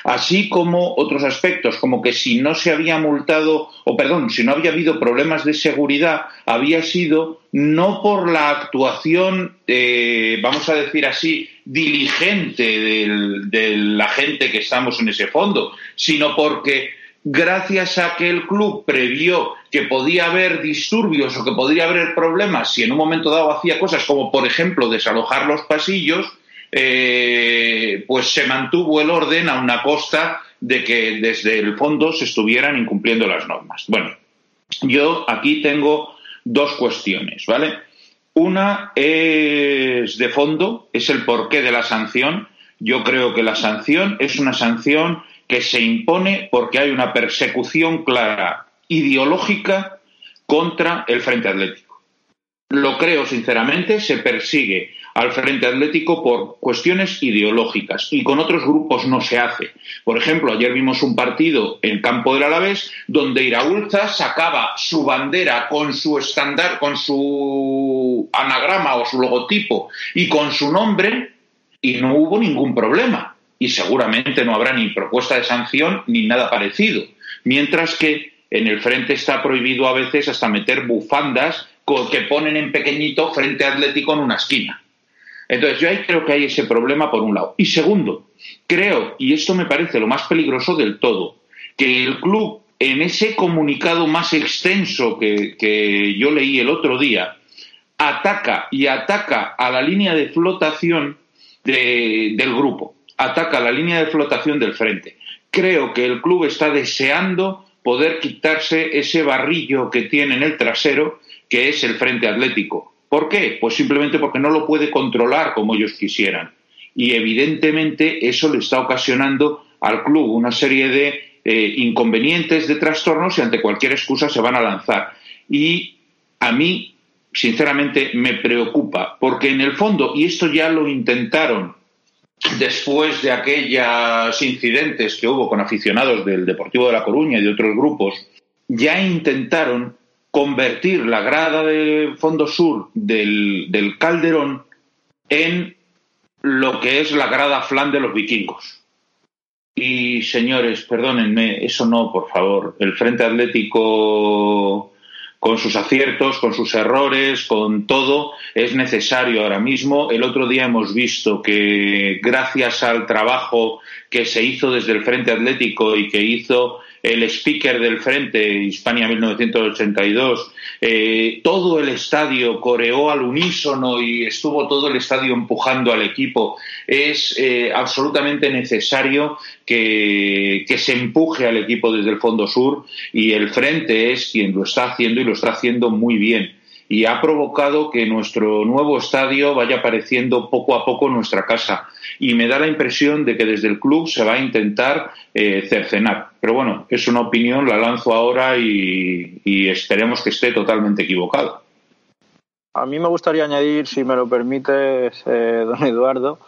así como otros aspectos, como que si no se había multado, o perdón, si no había habido problemas de seguridad, había sido no por la actuación, eh, vamos a decir así, diligente de la gente que estamos en ese fondo, sino porque gracias a que el club previó que podía haber disturbios o que podría haber problemas si en un momento dado hacía cosas como, por ejemplo, desalojar los pasillos, eh, pues se mantuvo el orden a una costa de que desde el fondo se estuvieran incumpliendo las normas. Bueno, yo aquí tengo dos cuestiones, ¿vale? Una es de fondo, es el porqué de la sanción. Yo creo que la sanción es una sanción que se impone porque hay una persecución clara ideológica contra el Frente Atlético. Lo creo sinceramente, se persigue al Frente Atlético por cuestiones ideológicas y con otros grupos no se hace. Por ejemplo, ayer vimos un partido en campo del Alavés donde Iraulza sacaba su bandera con su estándar, con su anagrama o su logotipo y con su nombre y no hubo ningún problema. Y seguramente no habrá ni propuesta de sanción ni nada parecido. Mientras que en el frente está prohibido a veces hasta meter bufandas que ponen en pequeñito frente atlético en una esquina. Entonces, yo ahí creo que hay ese problema por un lado. Y segundo, creo, y esto me parece lo más peligroso del todo, que el club, en ese comunicado más extenso que, yo leí el otro día, ataca y ataca a la línea de flotación del grupo, ataca a la línea de flotación del frente. Creo que el club está deseando poder quitarse ese barrillo que tiene en el trasero, que es el frente atlético ¿Por qué? Pues simplemente porque no lo puede controlar como ellos quisieran. Y evidentemente eso le está ocasionando al club una serie de eh, inconvenientes, de trastornos y ante cualquier excusa se van a lanzar. Y a mí, sinceramente, me preocupa, porque en el fondo, y esto ya lo intentaron después de aquellos incidentes que hubo con aficionados del Deportivo de La Coruña y de otros grupos, ya intentaron convertir la grada de fondo sur del, Calderón en lo que es la grada flan de los vikingos. Y señores, perdónenme, eso no, por favor. El Frente Atlético, con sus aciertos, con sus errores, con todo, es necesario ahora mismo. El otro día hemos visto que gracias al trabajo que se hizo desde el Frente Atlético y que hizo el speaker del Frente, Hispania 1982, eh, todo el estadio coreó al unísono y estuvo todo el estadio empujando al equipo. Es eh, absolutamente necesario que, que, se empuje al equipo desde el Fondo Sur y el Frente es quien lo está haciendo y lo está haciendo muy bien y ha provocado que nuestro nuevo estadio vaya apareciendo poco a poco nuestra casa. Y me da la impresión de que desde el club se va a intentar eh, cercenar. Pero bueno, es una opinión, la lanzo ahora y, esperemos que esté totalmente equivocado. A mí me gustaría añadir, si me lo permites, eh, don Eduardo,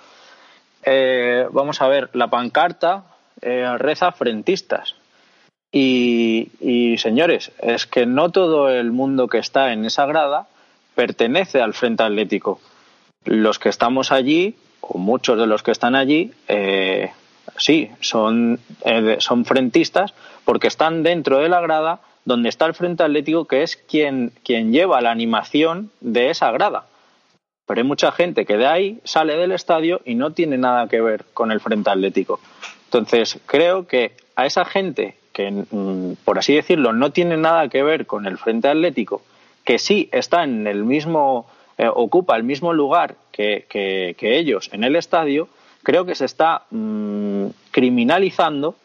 eh, vamos a ver, la pancarta reza frentistas. Y, señores, es que no todo el mundo que está en esa grada pertenece al Frente Atlético. Los que estamos allí, o muchos de los que están allí, eh, sí, son, eh, son frentistas porque están dentro de la grada donde está el Frente Atlético, que es quien, quien lleva la animación de esa grada. Pero hay mucha gente que de ahí sale del estadio y no tiene nada que ver con el Frente Atlético. Entonces, creo que a esa gente que, mm, por así decirlo, no tiene nada que ver con el Frente Atlético, que sí está en el mismo, eh, ocupa el mismo lugar que, ellos en el estadio, creo que se está mm, criminalizando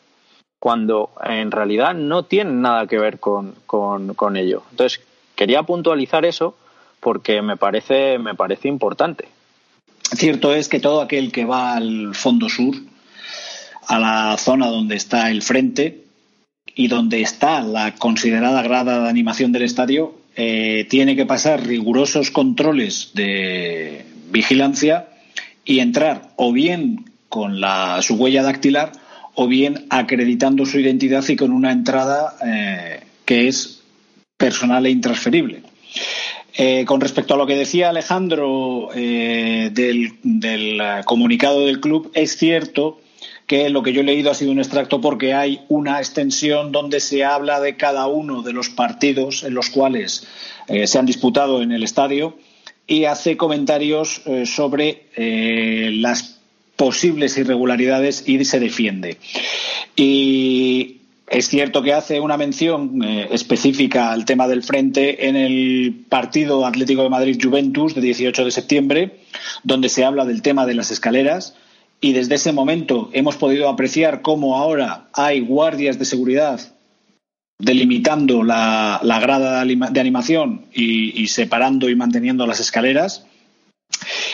cuando en realidad no tiene nada que ver con, con, ello. Entonces, quería puntualizar eso porque me parece, me parece importante. Cierto es que todo aquel que va al fondo sur, a la zona donde está el frente, y donde está la considerada grada de animación del estadio, eh, tiene que pasar rigurosos controles de vigilancia y entrar o bien con la, su huella dactilar o bien acreditando su identidad y con una entrada eh, que es personal e intransferible. Eh, con respecto a lo que decía Alejandro del, del, comunicado del club, es cierto que lo que yo he leído ha sido un extracto porque hay una extensión donde se habla de cada uno de los partidos en los cuales eh, se han disputado en el estadio y hace comentarios eh, sobre eh, las posibles irregularidades y se defiende. Y es cierto que hace una mención específica al tema del frente en el partido Atlético de Madrid-Juventus de 18 de septiembre, donde se habla del tema de las escaleras y desde ese momento hemos podido apreciar cómo ahora hay guardias de seguridad delimitando la, grada de animación y, separando y manteniendo las escaleras.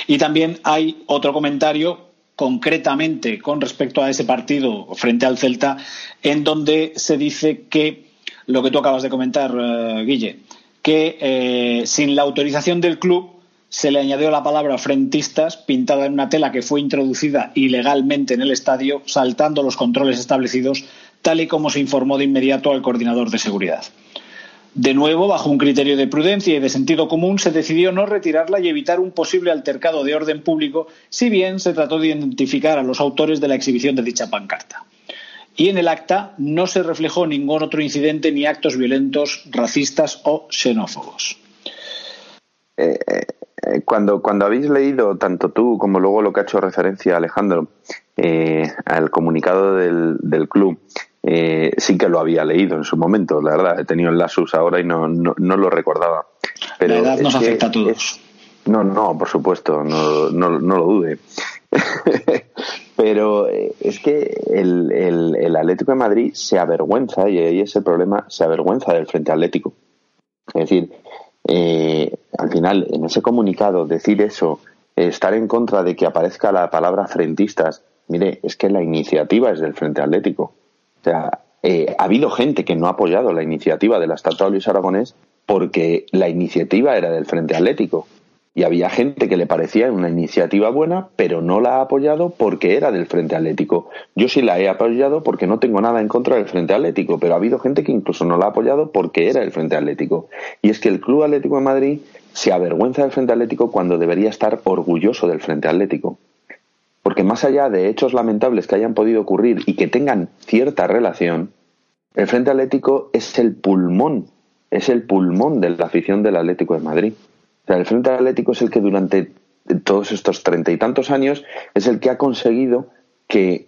Y también hay otro comentario concretamente con respecto a ese partido frente al Celta, en donde se dice que, lo que tú acabas de comentar, eh, Guille, que eh, sin la autorización del club se le añadió la palabra frentistas pintada en una tela que fue introducida ilegalmente en el estadio, saltando los controles establecidos, tal y como se informó de inmediato al coordinador de seguridad. De nuevo, bajo un criterio de prudencia y de sentido común, se decidió no retirarla y evitar un posible altercado de orden público, si bien se trató de identificar a los autores de la exhibición de dicha pancarta. Y en el acta no se reflejó ningún otro incidente ni actos violentos, racistas o xenófobos. Eh, eh, cuando, cuando habéis leído, tanto tú como luego lo que ha hecho referencia Alejandro, eh, al comunicado del, del club, eh, sí que lo había leído en su momento, la verdad. He tenido el lasus ahora y no, no, lo recordaba. Pero la edad nos afecta a todos. no, no, por supuesto, no, no, no lo dude. Pero es que el, el, el, Atlético de Madrid se avergüenza, y ahí es el problema, se avergüenza del Frente Atlético. Es decir, eh, al final, en ese comunicado, decir eso, estar en contra de que aparezca la palabra frentistas, mire, es que la iniciativa es del Frente Atlético. O sea, eh, ha habido gente que no ha apoyado la iniciativa de la estatua Luis Aragonés porque la iniciativa era del Frente Atlético. Y había gente que le parecía una iniciativa buena, pero no la ha apoyado porque era del Frente Atlético. Yo sí la he apoyado porque no tengo nada en contra del Frente Atlético, pero ha habido gente que incluso no la ha apoyado porque era el Frente Atlético. Y es que el Club Atlético de Madrid se avergüenza del Frente Atlético cuando debería estar orgulloso del Frente Atlético. Porque más allá de hechos lamentables que hayan podido ocurrir y que tengan cierta relación, el Frente Atlético es el pulmón, es el pulmón de la afición del Atlético de Madrid. O sea, el Frente Atlético es el que durante todos estos treinta y tantos años es el que ha conseguido que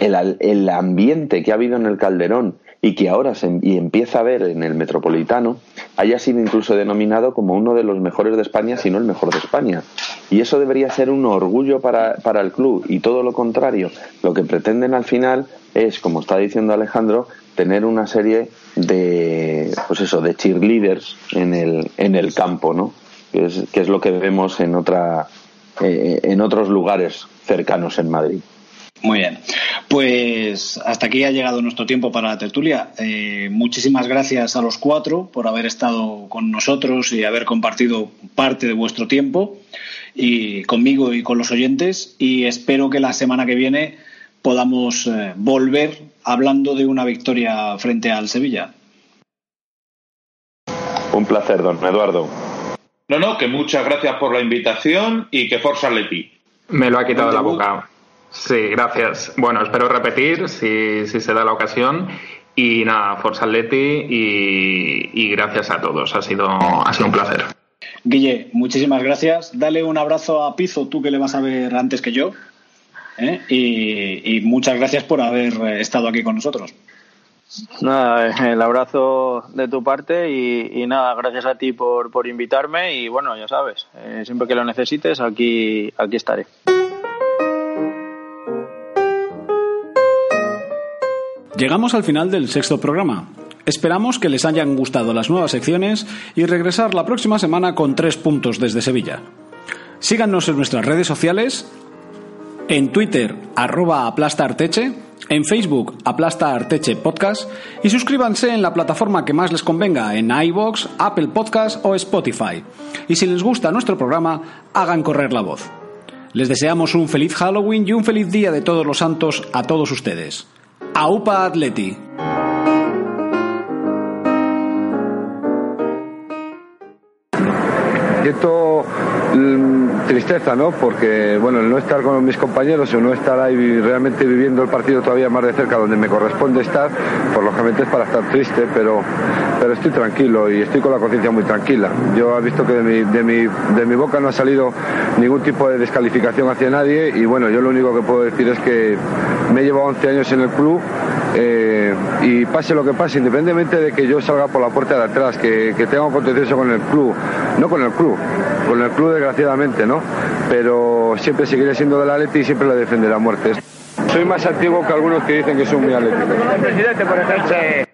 el, el, ambiente que ha habido en el Calderón y que ahora se y empieza a ver en el Metropolitano haya sido incluso denominado como uno de los mejores de España, si no el mejor de España. Y eso debería ser un orgullo para, para el club y todo lo contrario. Lo que pretenden al final es, como está diciendo Alejandro, tener una serie de, pues eso, de cheerleaders en el, en el campo, ¿no? Que es, que es lo que vemos en, otra, eh, en otros lugares cercanos en Madrid. Muy bien. Pues hasta aquí ha llegado nuestro tiempo para la tertulia. Eh, muchísimas gracias a los cuatro por haber estado con nosotros y haber compartido parte de vuestro tiempo y conmigo y con los oyentes. Y espero que la semana que viene podamos eh, volver hablando de una victoria frente al Sevilla. Un placer, don Eduardo. No, no, que muchas gracias por la invitación y que Forza Leti. Me lo ha quitado la boca. Sí, gracias. Bueno, espero repetir si, si se da la ocasión. Y nada, Forza Atleti y, gracias a todos. Ha sido, ha sido un placer. Guille, muchísimas gracias. Dale un abrazo a Pizo, tú que le vas a ver antes que yo. ¿eh? Y, muchas gracias por haber estado aquí con nosotros. Nada, el abrazo de tu parte y, nada, gracias a ti por, por invitarme y bueno, ya sabes, eh, siempre que lo necesites, aquí, aquí estaré. Llegamos al final del sexto programa. Esperamos que les hayan gustado las nuevas secciones y regresar la próxima semana con tres puntos desde Sevilla. Síganos en nuestras redes sociales, en Twitter arroba aplastarteche, en Facebook Aplasta Arteche Podcast y suscríbanse en la plataforma que más les convenga en iBox, Apple Podcast o Spotify. Y si les gusta nuestro programa, hagan correr la voz. Les deseamos un feliz Halloween y un feliz Día de Todos los Santos a todos ustedes. AUPA Atleti. Mm, tristeza, ¿no? Porque, bueno, el no estar con mis compañeros o no estar ahí realmente viviendo el partido todavía más de cerca donde me corresponde estar, por lógicamente es para estar triste, pero, pero estoy tranquilo y estoy con la conciencia muy tranquila. Yo he visto que de mi, de, mi, de mi boca no ha salido ningún tipo de descalificación hacia nadie y, bueno, yo lo único que puedo decir es que me he llevado 11 años en el club eh, y pase lo que pase, independientemente de que yo salga por la puerta de atrás, que, tenga un contencioso con el club, no con el club, con el club desgraciadamente, ¿no? Pero siempre seguiré siendo del Atleti y siempre le defenderé a muerte. Soy más antiguo que algunos que dicen que soy muy atlético. presidente, por ejemplo.